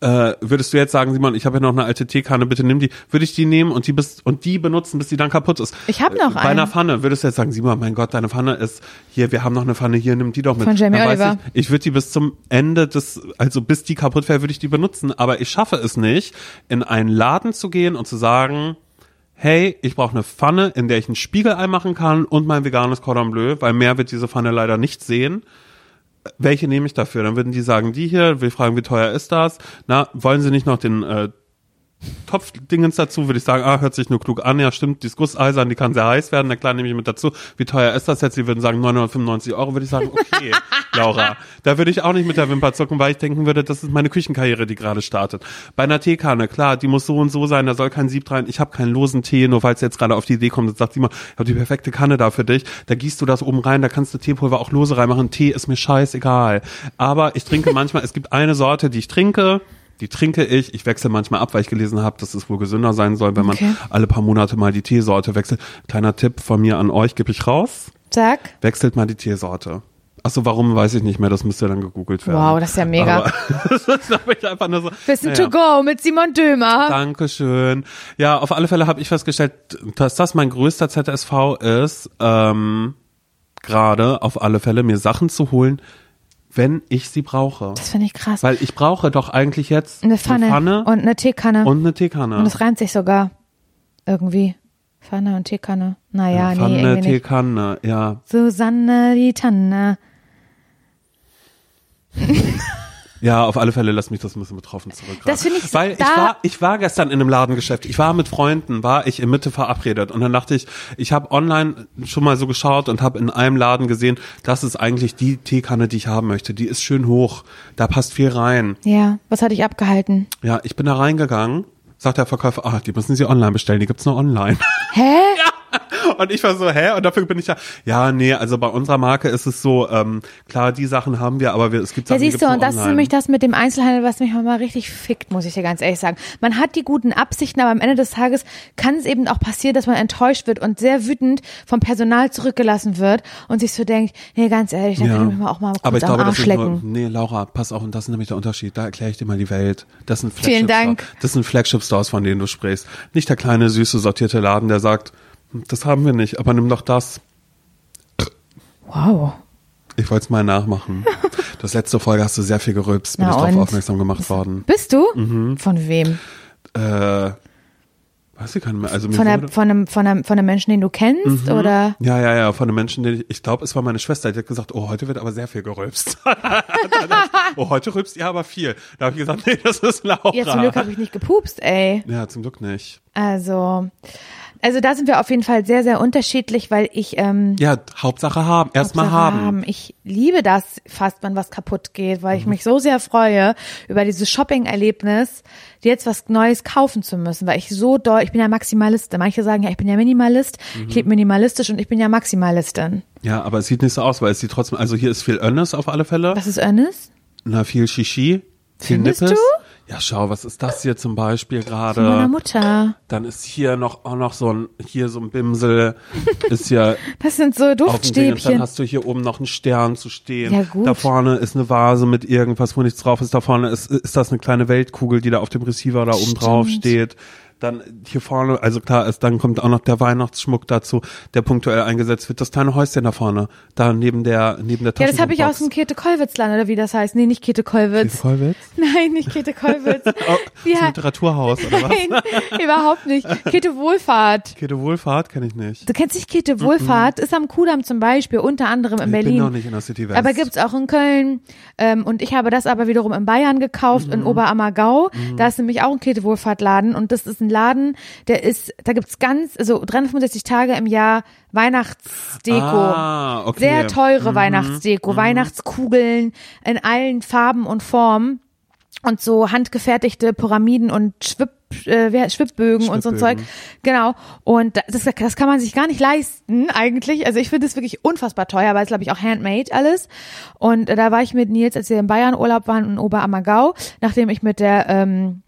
äh, würdest du jetzt sagen, Simon, ich habe ja noch eine alte Teekanne, bitte nimm die, würde ich die nehmen und die bis und die benutzen, bis die dann kaputt ist. Ich hab noch Bei eine. einer Pfanne würdest du jetzt sagen, Simon, mein Gott, deine Pfanne ist hier, wir haben noch eine Pfanne hier, nimm die doch mit. Von Jamie Dann Oliver. Ich, ich würde die bis zum Ende des, also bis die kaputt wäre, würde ich die benutzen, aber ich schaffe es nicht, in einen Laden zu gehen und zu sagen, hey, ich brauche eine Pfanne, in der ich ein Spiegelei machen kann und mein veganes Cordon Bleu, weil mehr wird diese Pfanne leider nicht sehen welche nehme ich dafür? Dann würden die sagen, die hier, wir fragen, wie teuer ist das? Na, wollen sie nicht noch den äh, Topfdingens dazu? Würde ich sagen, ah, hört sich nur klug an, ja stimmt, die ist gusseisern, die kann sehr heiß werden, na klar, nehme ich mit dazu. Wie teuer ist das jetzt? Sie würden sagen 995 Euro, würde ich sagen, okay, [laughs] Laura. Da würde ich auch nicht mit der Wimper zucken, weil ich denken würde, das ist meine Küchenkarriere, die gerade startet. Bei einer Teekanne, klar, die muss so und so sein, da soll kein Sieb rein. Ich habe keinen losen Tee, nur weil es jetzt gerade auf die Idee kommt und sagt, Simon, ich habe die perfekte Kanne da für dich. Da gießt du das oben rein, da kannst du Teepulver auch lose reinmachen. Tee ist mir scheißegal. Aber ich trinke manchmal, es gibt eine Sorte, die ich trinke, die trinke ich. Ich wechsle manchmal ab, weil ich gelesen habe, dass es wohl gesünder sein soll, wenn man Okay. alle paar Monate mal die Teesorte wechselt. Kleiner Tipp von mir an euch, gebe ich raus. Sag. Wechselt mal die Teesorte. Achso, warum weiß ich nicht mehr, das müsste dann gegoogelt werden. Wow, das ist ja mega. [laughs] Das habe ich einfach nur so. Wissen naja. to go mit Simon Dömer. Dankeschön. Ja, auf alle Fälle habe ich festgestellt, dass das mein größter ZSV ist, ähm, gerade auf alle Fälle mir Sachen zu holen, wenn ich sie brauche. Das finde ich krass. Weil ich brauche doch eigentlich jetzt eine Pfanne, und eine Teekanne. und eine Teekanne. Und es reimt sich sogar. Irgendwie. Pfanne und Teekanne. Naja, nee, Pfanne, irgendwie nicht. Teekanne, ja. Susanne die Tanne. [laughs] Ja, auf alle Fälle lass mich das ein bisschen betroffen zurück. Das finde ich- Weil ich war, ich war gestern in einem Ladengeschäft. Ich war mit Freunden, war ich in Mitte verabredet und dann dachte ich, ich habe online schon mal so geschaut und habe in einem Laden gesehen, das ist eigentlich die Teekanne, die ich haben möchte. Die ist schön hoch, da passt viel rein. Ja, was hatte ich abgehalten? Ja, ich bin da reingegangen, sagt der Verkäufer, ah, die müssen Sie online bestellen, die gibt's nur online. Hä? [laughs] Und ich war so, hä? Und dafür bin ich ja, ja, nee, also bei unserer Marke ist es so, ähm, klar, die Sachen haben wir, aber wir, es gibt Ja, Sachen, die siehst du, nur und das ist nämlich das mit dem Einzelhandel, was mich mal richtig fickt, muss ich dir ganz ehrlich sagen. Man hat die guten Absichten, aber am Ende des Tages kann es eben auch passieren, dass man enttäuscht wird und sehr wütend vom Personal zurückgelassen wird und sich so denkt, nee, ganz ehrlich, dann Ja. kann ich mich mal auch mal kurz Aber ich am glaube, das Arsch ist nur, lecken. nee, Laura, pass auf, und das ist nämlich der Unterschied. Da erkläre ich dir mal die Welt. Das sind Vielen Flagship Dank. Stores. Das sind Flagship Stores, von denen du sprichst. Nicht der kleine, süße, sortierte Laden, der sagt, "Hm, das haben wir nicht, aber nimm doch das. Wow. Ich wollte es mal nachmachen. [laughs] Das letzte Folge hast du sehr viel gerülpst, bin Na ich darauf aufmerksam gemacht worden. Bist du? Mhm. Von wem? Äh, weiß ich gar nicht mehr. Also Von, der, von, einem, von, einem, von einem Menschen, den du kennst? Oder? ja, ja, ja, von einem Menschen, den ich, ich glaube, es war meine Schwester, die hat gesagt, oh, heute wird aber sehr viel gerülpst. [laughs] [laughs] oh, heute rülpst ihr aber viel. Da habe ich gesagt, nee, das ist Laura. Ja, zum Glück habe ich nicht gepupst, ey. Ja, zum Glück nicht. Also, Also da sind wir auf jeden Fall sehr, sehr unterschiedlich, weil ich ähm, Ja, Hauptsache haben. Erstmal Hauptsache haben. Ich liebe das fast, wenn was kaputt geht, weil Mhm. ich mich so sehr freue über dieses Shopping-Erlebnis, jetzt was Neues kaufen zu müssen, weil ich so doll, ich bin ja Maximalistin. Manche sagen ja, ich bin ja Minimalist, Mhm. ich lebe minimalistisch und ich bin ja Maximalistin. Ja, aber es sieht nicht so aus, weil es sieht trotzdem, also hier ist viel Önnes auf alle Fälle. Was ist Ernest? Na, viel Shishi. Viel Findest Nippes. du? Ja, schau, was ist das hier zum Beispiel Von meiner gerade? Mutter. Dann ist hier noch auch noch so ein hier so ein Bimsel ist ja [laughs] Das sind so Ding. Dann Duftstäbchen. hast du hier oben noch einen Stern zu stehen. Ja, gut. Da vorne ist eine Vase mit irgendwas, wo nichts drauf ist. Da vorne ist ist das eine kleine Weltkugel, die da auf dem Receiver da oben drauf Stimmt. steht. Dann hier vorne, also klar ist, dann kommt auch noch der Weihnachtsschmuck dazu, der punktuell eingesetzt wird. Das kleine Häuschen da vorne, da neben der neben der Ja, das habe ich aus dem Käthe Kollwitz-Land, oder wie das heißt. Nee, nicht Käthe Kollwitz. Kollwitz? [laughs] Nein, nicht Käthe Kollwitz. [laughs] Oh, heißt- Literaturhaus oder was? Nein, überhaupt nicht. Käthe Wohlfahrt. Käthe Wohlfahrt kenne ich nicht. Du kennst nicht Käthe Wohlfahrt, ist am Kudamm zum Beispiel, unter anderem in Ich Berlin. bin noch nicht in der City West. Aber gibt's auch in Köln. Ähm, und ich habe das aber wiederum in Bayern gekauft, Mhm. in Oberammergau. Da ist nämlich auch ein Käthe Wohlfahrtladen. Und das ist ein Laden, der ist, da gibt's ganz, also 365 Tage im Jahr Weihnachtsdeko. Ah, okay. Sehr teure Weihnachtsdeko, Weihnachtskugeln in allen Farben und Formen und so handgefertigte Pyramiden und Schwipp, äh, Schwibbögen und so ein Zeug. Genau. Und das, das kann man sich gar nicht leisten eigentlich. Also ich finde es wirklich unfassbar teuer, weil es glaube ich auch handmade alles. Und äh, da war ich mit Nils, als wir in Bayern Urlaub waren in Oberammergau, nachdem ich mit der ähm,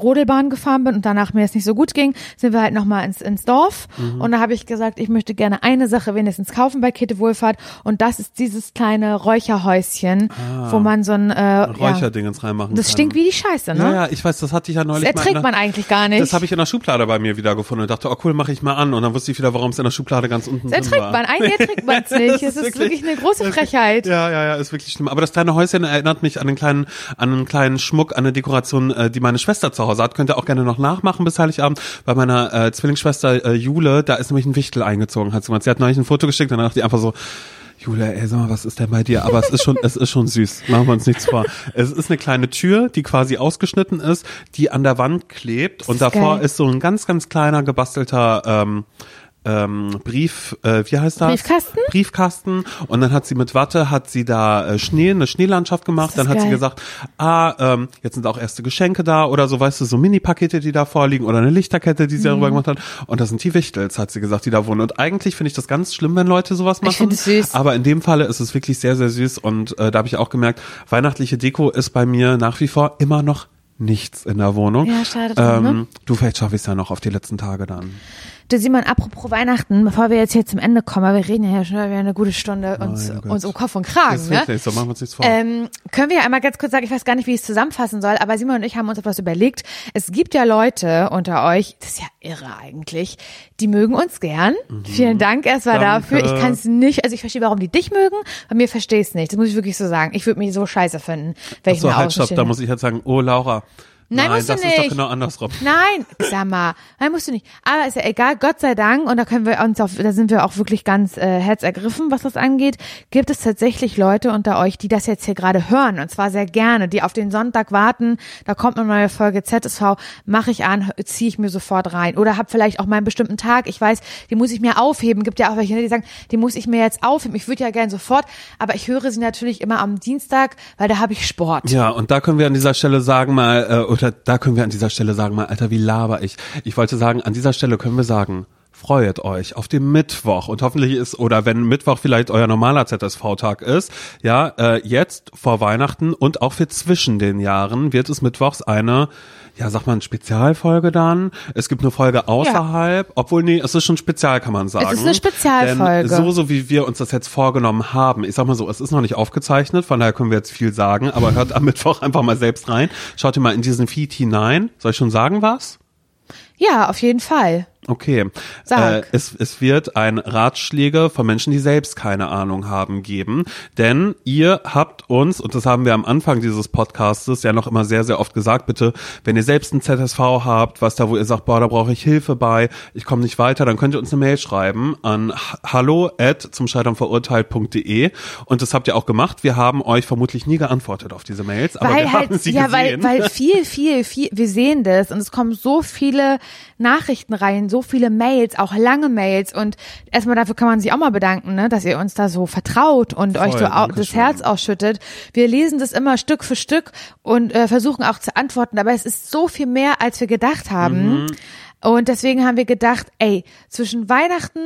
Rodelbahn gefahren bin und danach mir es nicht so gut ging, sind wir halt nochmal ins, ins Dorf. Mhm. Und da habe ich gesagt, ich möchte gerne eine Sache wenigstens kaufen bei Käthe Wohlfahrt. Und das ist dieses kleine Räucherhäuschen, wo man so ein, äh, ja, Räucherdingens reinmachen das kann. stinkt wie die Scheiße, ne? Ja, ja, ich weiß, das hatte ich ja das neulich in erträgt man eigentlich gar nicht. Das habe ich in der Schublade bei mir wiedergefunden und dachte, oh cool, mache ich mal an. Und dann wusste ich wieder, warum es in der Schublade ganz unten das drin war. man, eigentlich [laughs] erträgt man es nicht. Es ist wirklich eine große Frechheit. Ja, ja, ja, ist wirklich schlimm. Aber das kleine Häuschen erinnert mich an den kleinen, an einen kleinen Schmuck, an eine Dekoration, äh, die meine Schwester zu Hause hat. Könnt ihr auch gerne noch nachmachen bis Heiligabend. Bei meiner äh, Zwillingsschwester äh, Jule, da ist nämlich ein Wichtel eingezogen, hat sie gesagt. Sie hat neulich ein Foto geschickt und dann dachte ich einfach so, Jule, ey, sag mal, was ist denn bei dir? Aber es ist schon, es ist schon süß. Machen wir uns nichts vor. Es ist eine kleine Tür, die quasi ausgeschnitten ist, die an der Wand klebt und ist davor geil. ist so ein ganz, ganz kleiner gebastelter ähm, ähm, Brief, äh, wie heißt das? Briefkasten? Briefkasten. Und dann hat sie mit Watte, hat sie da äh, Schnee, eine Schneelandschaft gemacht. Dann hat sie gesagt, ah, ähm, jetzt sind auch erste Geschenke da oder so, weißt du, so Mini-Pakete, die da vorliegen oder eine Lichterkette, die sie Mhm. darüber gemacht hat. Und das sind die Wichtels, hat sie gesagt, die da wohnen. Und eigentlich finde ich das ganz schlimm, wenn Leute sowas machen. Ich finde es süß. Aber in dem Falle ist es wirklich sehr, sehr süß. Und äh, da habe ich auch gemerkt, weihnachtliche Deko ist bei mir nach wie vor immer noch nichts in der Wohnung. Ja, schade drum, ähm, ne? Du, vielleicht schaffe ich es ja noch auf die letzten Tage dann. Du Simon, apropos Weihnachten, bevor wir jetzt hier zum Ende kommen, weil wir reden ja schon wieder eine gute Stunde uns, uns um Kopf und Kragen, ist ne? wirklich so, machen wir uns nichts vor. Ähm, können wir ja einmal ganz kurz sagen, ich weiß gar nicht, wie ich es zusammenfassen soll, aber Simon und ich haben uns etwas überlegt. Es gibt ja Leute unter euch, das ist ja irre eigentlich, die mögen uns gern. Vielen Dank erstmal Danke. dafür. Ich kann es nicht, also ich verstehe, warum die dich mögen, bei mir verstehe ich es nicht. Das muss ich wirklich so sagen. Ich würde mich so scheiße finden, wenn ich so, mir halt, stopp, da muss ich jetzt sagen, oh Laura. Nein, Nein musst du das ist doch nicht. genau andersrum. Nein, sag mal, nein, musst du nicht. Aber ist ja egal, Gott sei Dank, und da können wir uns auf, da sind wir auch wirklich ganz äh, herzergriffen, was das angeht, gibt es tatsächlich Leute unter euch, die das jetzt hier gerade hören, und zwar sehr gerne, die auf den Sonntag warten, da kommt eine neue Folge ZSV, mache ich an, ziehe ich mir sofort rein. Oder hab vielleicht auch mal einen bestimmten Tag, ich weiß, die muss ich mir aufheben. Gibt ja auch welche, die sagen, die muss ich mir jetzt aufheben. Ich würde ja gern sofort, aber ich höre sie natürlich immer am Dienstag, weil da habe ich Sport. Ja, und da können wir an dieser Stelle sagen mal, äh, oder da können wir an dieser Stelle sagen mal, Alter, wie laber ich. Ich wollte sagen, an dieser Stelle können wir sagen, freut euch auf den Mittwoch und hoffentlich ist, oder wenn Mittwoch vielleicht euer normaler ZSV-Tag ist, ja, äh, jetzt vor Weihnachten und auch für zwischen den Jahren wird es mittwochs eine, ja, sag mal, eine Spezialfolge dann. Es gibt eine Folge außerhalb, obwohl, nee, es ist schon spezial, kann man sagen. ist eine Spezialfolge. Denn so, so wie wir uns das jetzt vorgenommen haben, ich sag mal so, es ist noch nicht aufgezeichnet, von daher können wir jetzt viel sagen, aber hört am [laughs] Mittwoch einfach mal selbst rein. Schaut ihr mal in diesen Feed hinein. Soll ich schon sagen was? Ja, auf jeden Fall. Okay. Sag. Äh, es, es wird ein Ratschläge von Menschen, die selbst keine Ahnung haben, geben. Denn ihr habt uns, und das haben wir am Anfang dieses Podcastes ja noch immer sehr, sehr oft gesagt, bitte, wenn ihr selbst ein ZSV habt, was da, wo ihr sagt, boah, da brauche ich Hilfe bei, ich komme nicht weiter, dann könnt ihr uns eine Mail schreiben an hallo at zum Scheitern verurteilt.de und das habt ihr auch gemacht. Wir haben euch vermutlich nie geantwortet auf diese Mails, aber weil wir halt, haben sie ja, gesehen. weil, weil viel, viel, viel, wir sehen das und es kommen so viele Nachrichten rein, so viele Mails, auch lange Mails und erstmal dafür kann man sich auch mal bedanken, ne, dass ihr uns da so vertraut und Voll, euch so das. Herz ausschüttet. Wir lesen das immer Stück für Stück und äh, versuchen auch zu antworten, aber es ist so viel mehr, als wir gedacht haben. Mhm. Und deswegen haben wir gedacht, ey, zwischen Weihnachten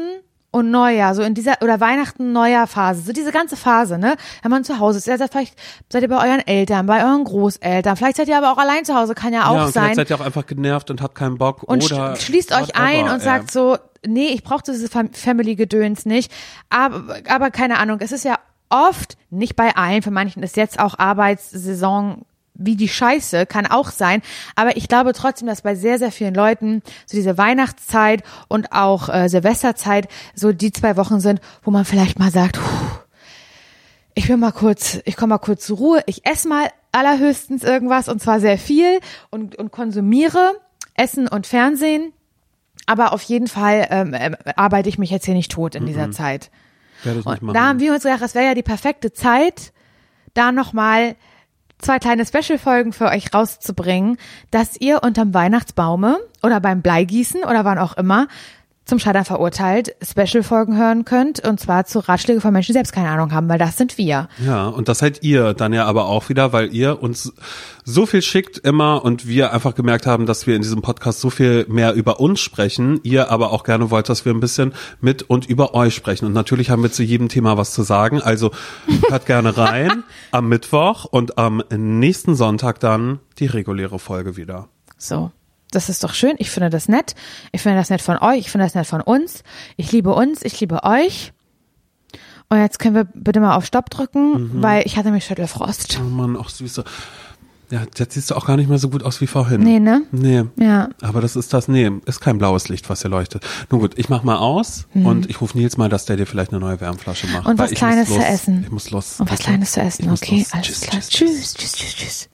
und Neujahr, so in dieser, oder Weihnachten, Neujahr Phase, so diese ganze Phase, ne? Wenn man zu Hause ist, seid vielleicht seid ihr bei euren Eltern, bei euren Großeltern, vielleicht seid ihr aber auch allein zu Hause, kann ja auch ja, und sein. vielleicht seid ihr auch einfach genervt und habt keinen Bock Und oder sch- schließt euch ein und ey. sagt so, nee, ich brauche dieses Fam Family-Gedöns nicht. Aber, aber keine Ahnung, es ist ja oft, nicht bei allen, für manchen ist jetzt auch Arbeitssaison wie die Scheiße, kann auch sein. Aber ich glaube trotzdem, dass bei sehr, sehr vielen Leuten so diese Weihnachtszeit und auch äh, Silvesterzeit so die zwei Wochen sind, wo man vielleicht mal sagt, puh, ich bin mal kurz, ich komme mal kurz zur Ruhe, ich esse mal allerhöchstens irgendwas und zwar sehr viel und, und konsumiere Essen und Fernsehen. Aber auf jeden Fall ähm, ähm, arbeite ich mich jetzt hier nicht tot in dieser Zeit. Werde ich nicht machen. da haben wir uns gedacht, das wäre ja die perfekte Zeit, da nochmal zwei kleine Special-Folgen für euch rauszubringen, dass ihr unterm Weihnachtsbaume oder beim Bleigießen oder wann auch immer zum Scheitern verurteilt Special-Folgen hören könnt und zwar zu Ratschläge von Menschen, die selbst keine Ahnung haben, weil das sind wir. Ja, und das seid ihr dann ja aber auch wieder, weil ihr uns so viel schickt immer und wir einfach gemerkt haben, dass wir in diesem Podcast so viel mehr über uns sprechen, ihr aber auch gerne wollt, dass wir ein bisschen mit und über euch sprechen. Und natürlich haben wir zu jedem Thema was zu sagen, also hört gerne rein [laughs] am Mittwoch und am nächsten Sonntag dann die reguläre Folge wieder. So. Das ist doch schön. Ich finde das nett. Ich finde das nett von euch. Ich finde das nett von uns. Ich liebe uns. Ich liebe euch. Und jetzt können wir bitte mal auf Stopp drücken, weil ich hatte mich Schüttelfrost. Oh Mann, auch süße. Ja, jetzt siehst du auch gar nicht mehr so gut aus wie vorhin. Nee, ne? Nee. Ja. Aber das ist das, nee, ist kein blaues Licht, was hier leuchtet. Nun gut, ich mach mal aus und ich rufe Nils mal, dass der dir vielleicht eine neue Wärmflasche macht. Mhm. Und was Kleines zu essen. Ich muss los. Und was? Kleines zu essen. Okay, alles Tschüss, klar. tschüss. tschüss, tschüss, tschüss. tschüss.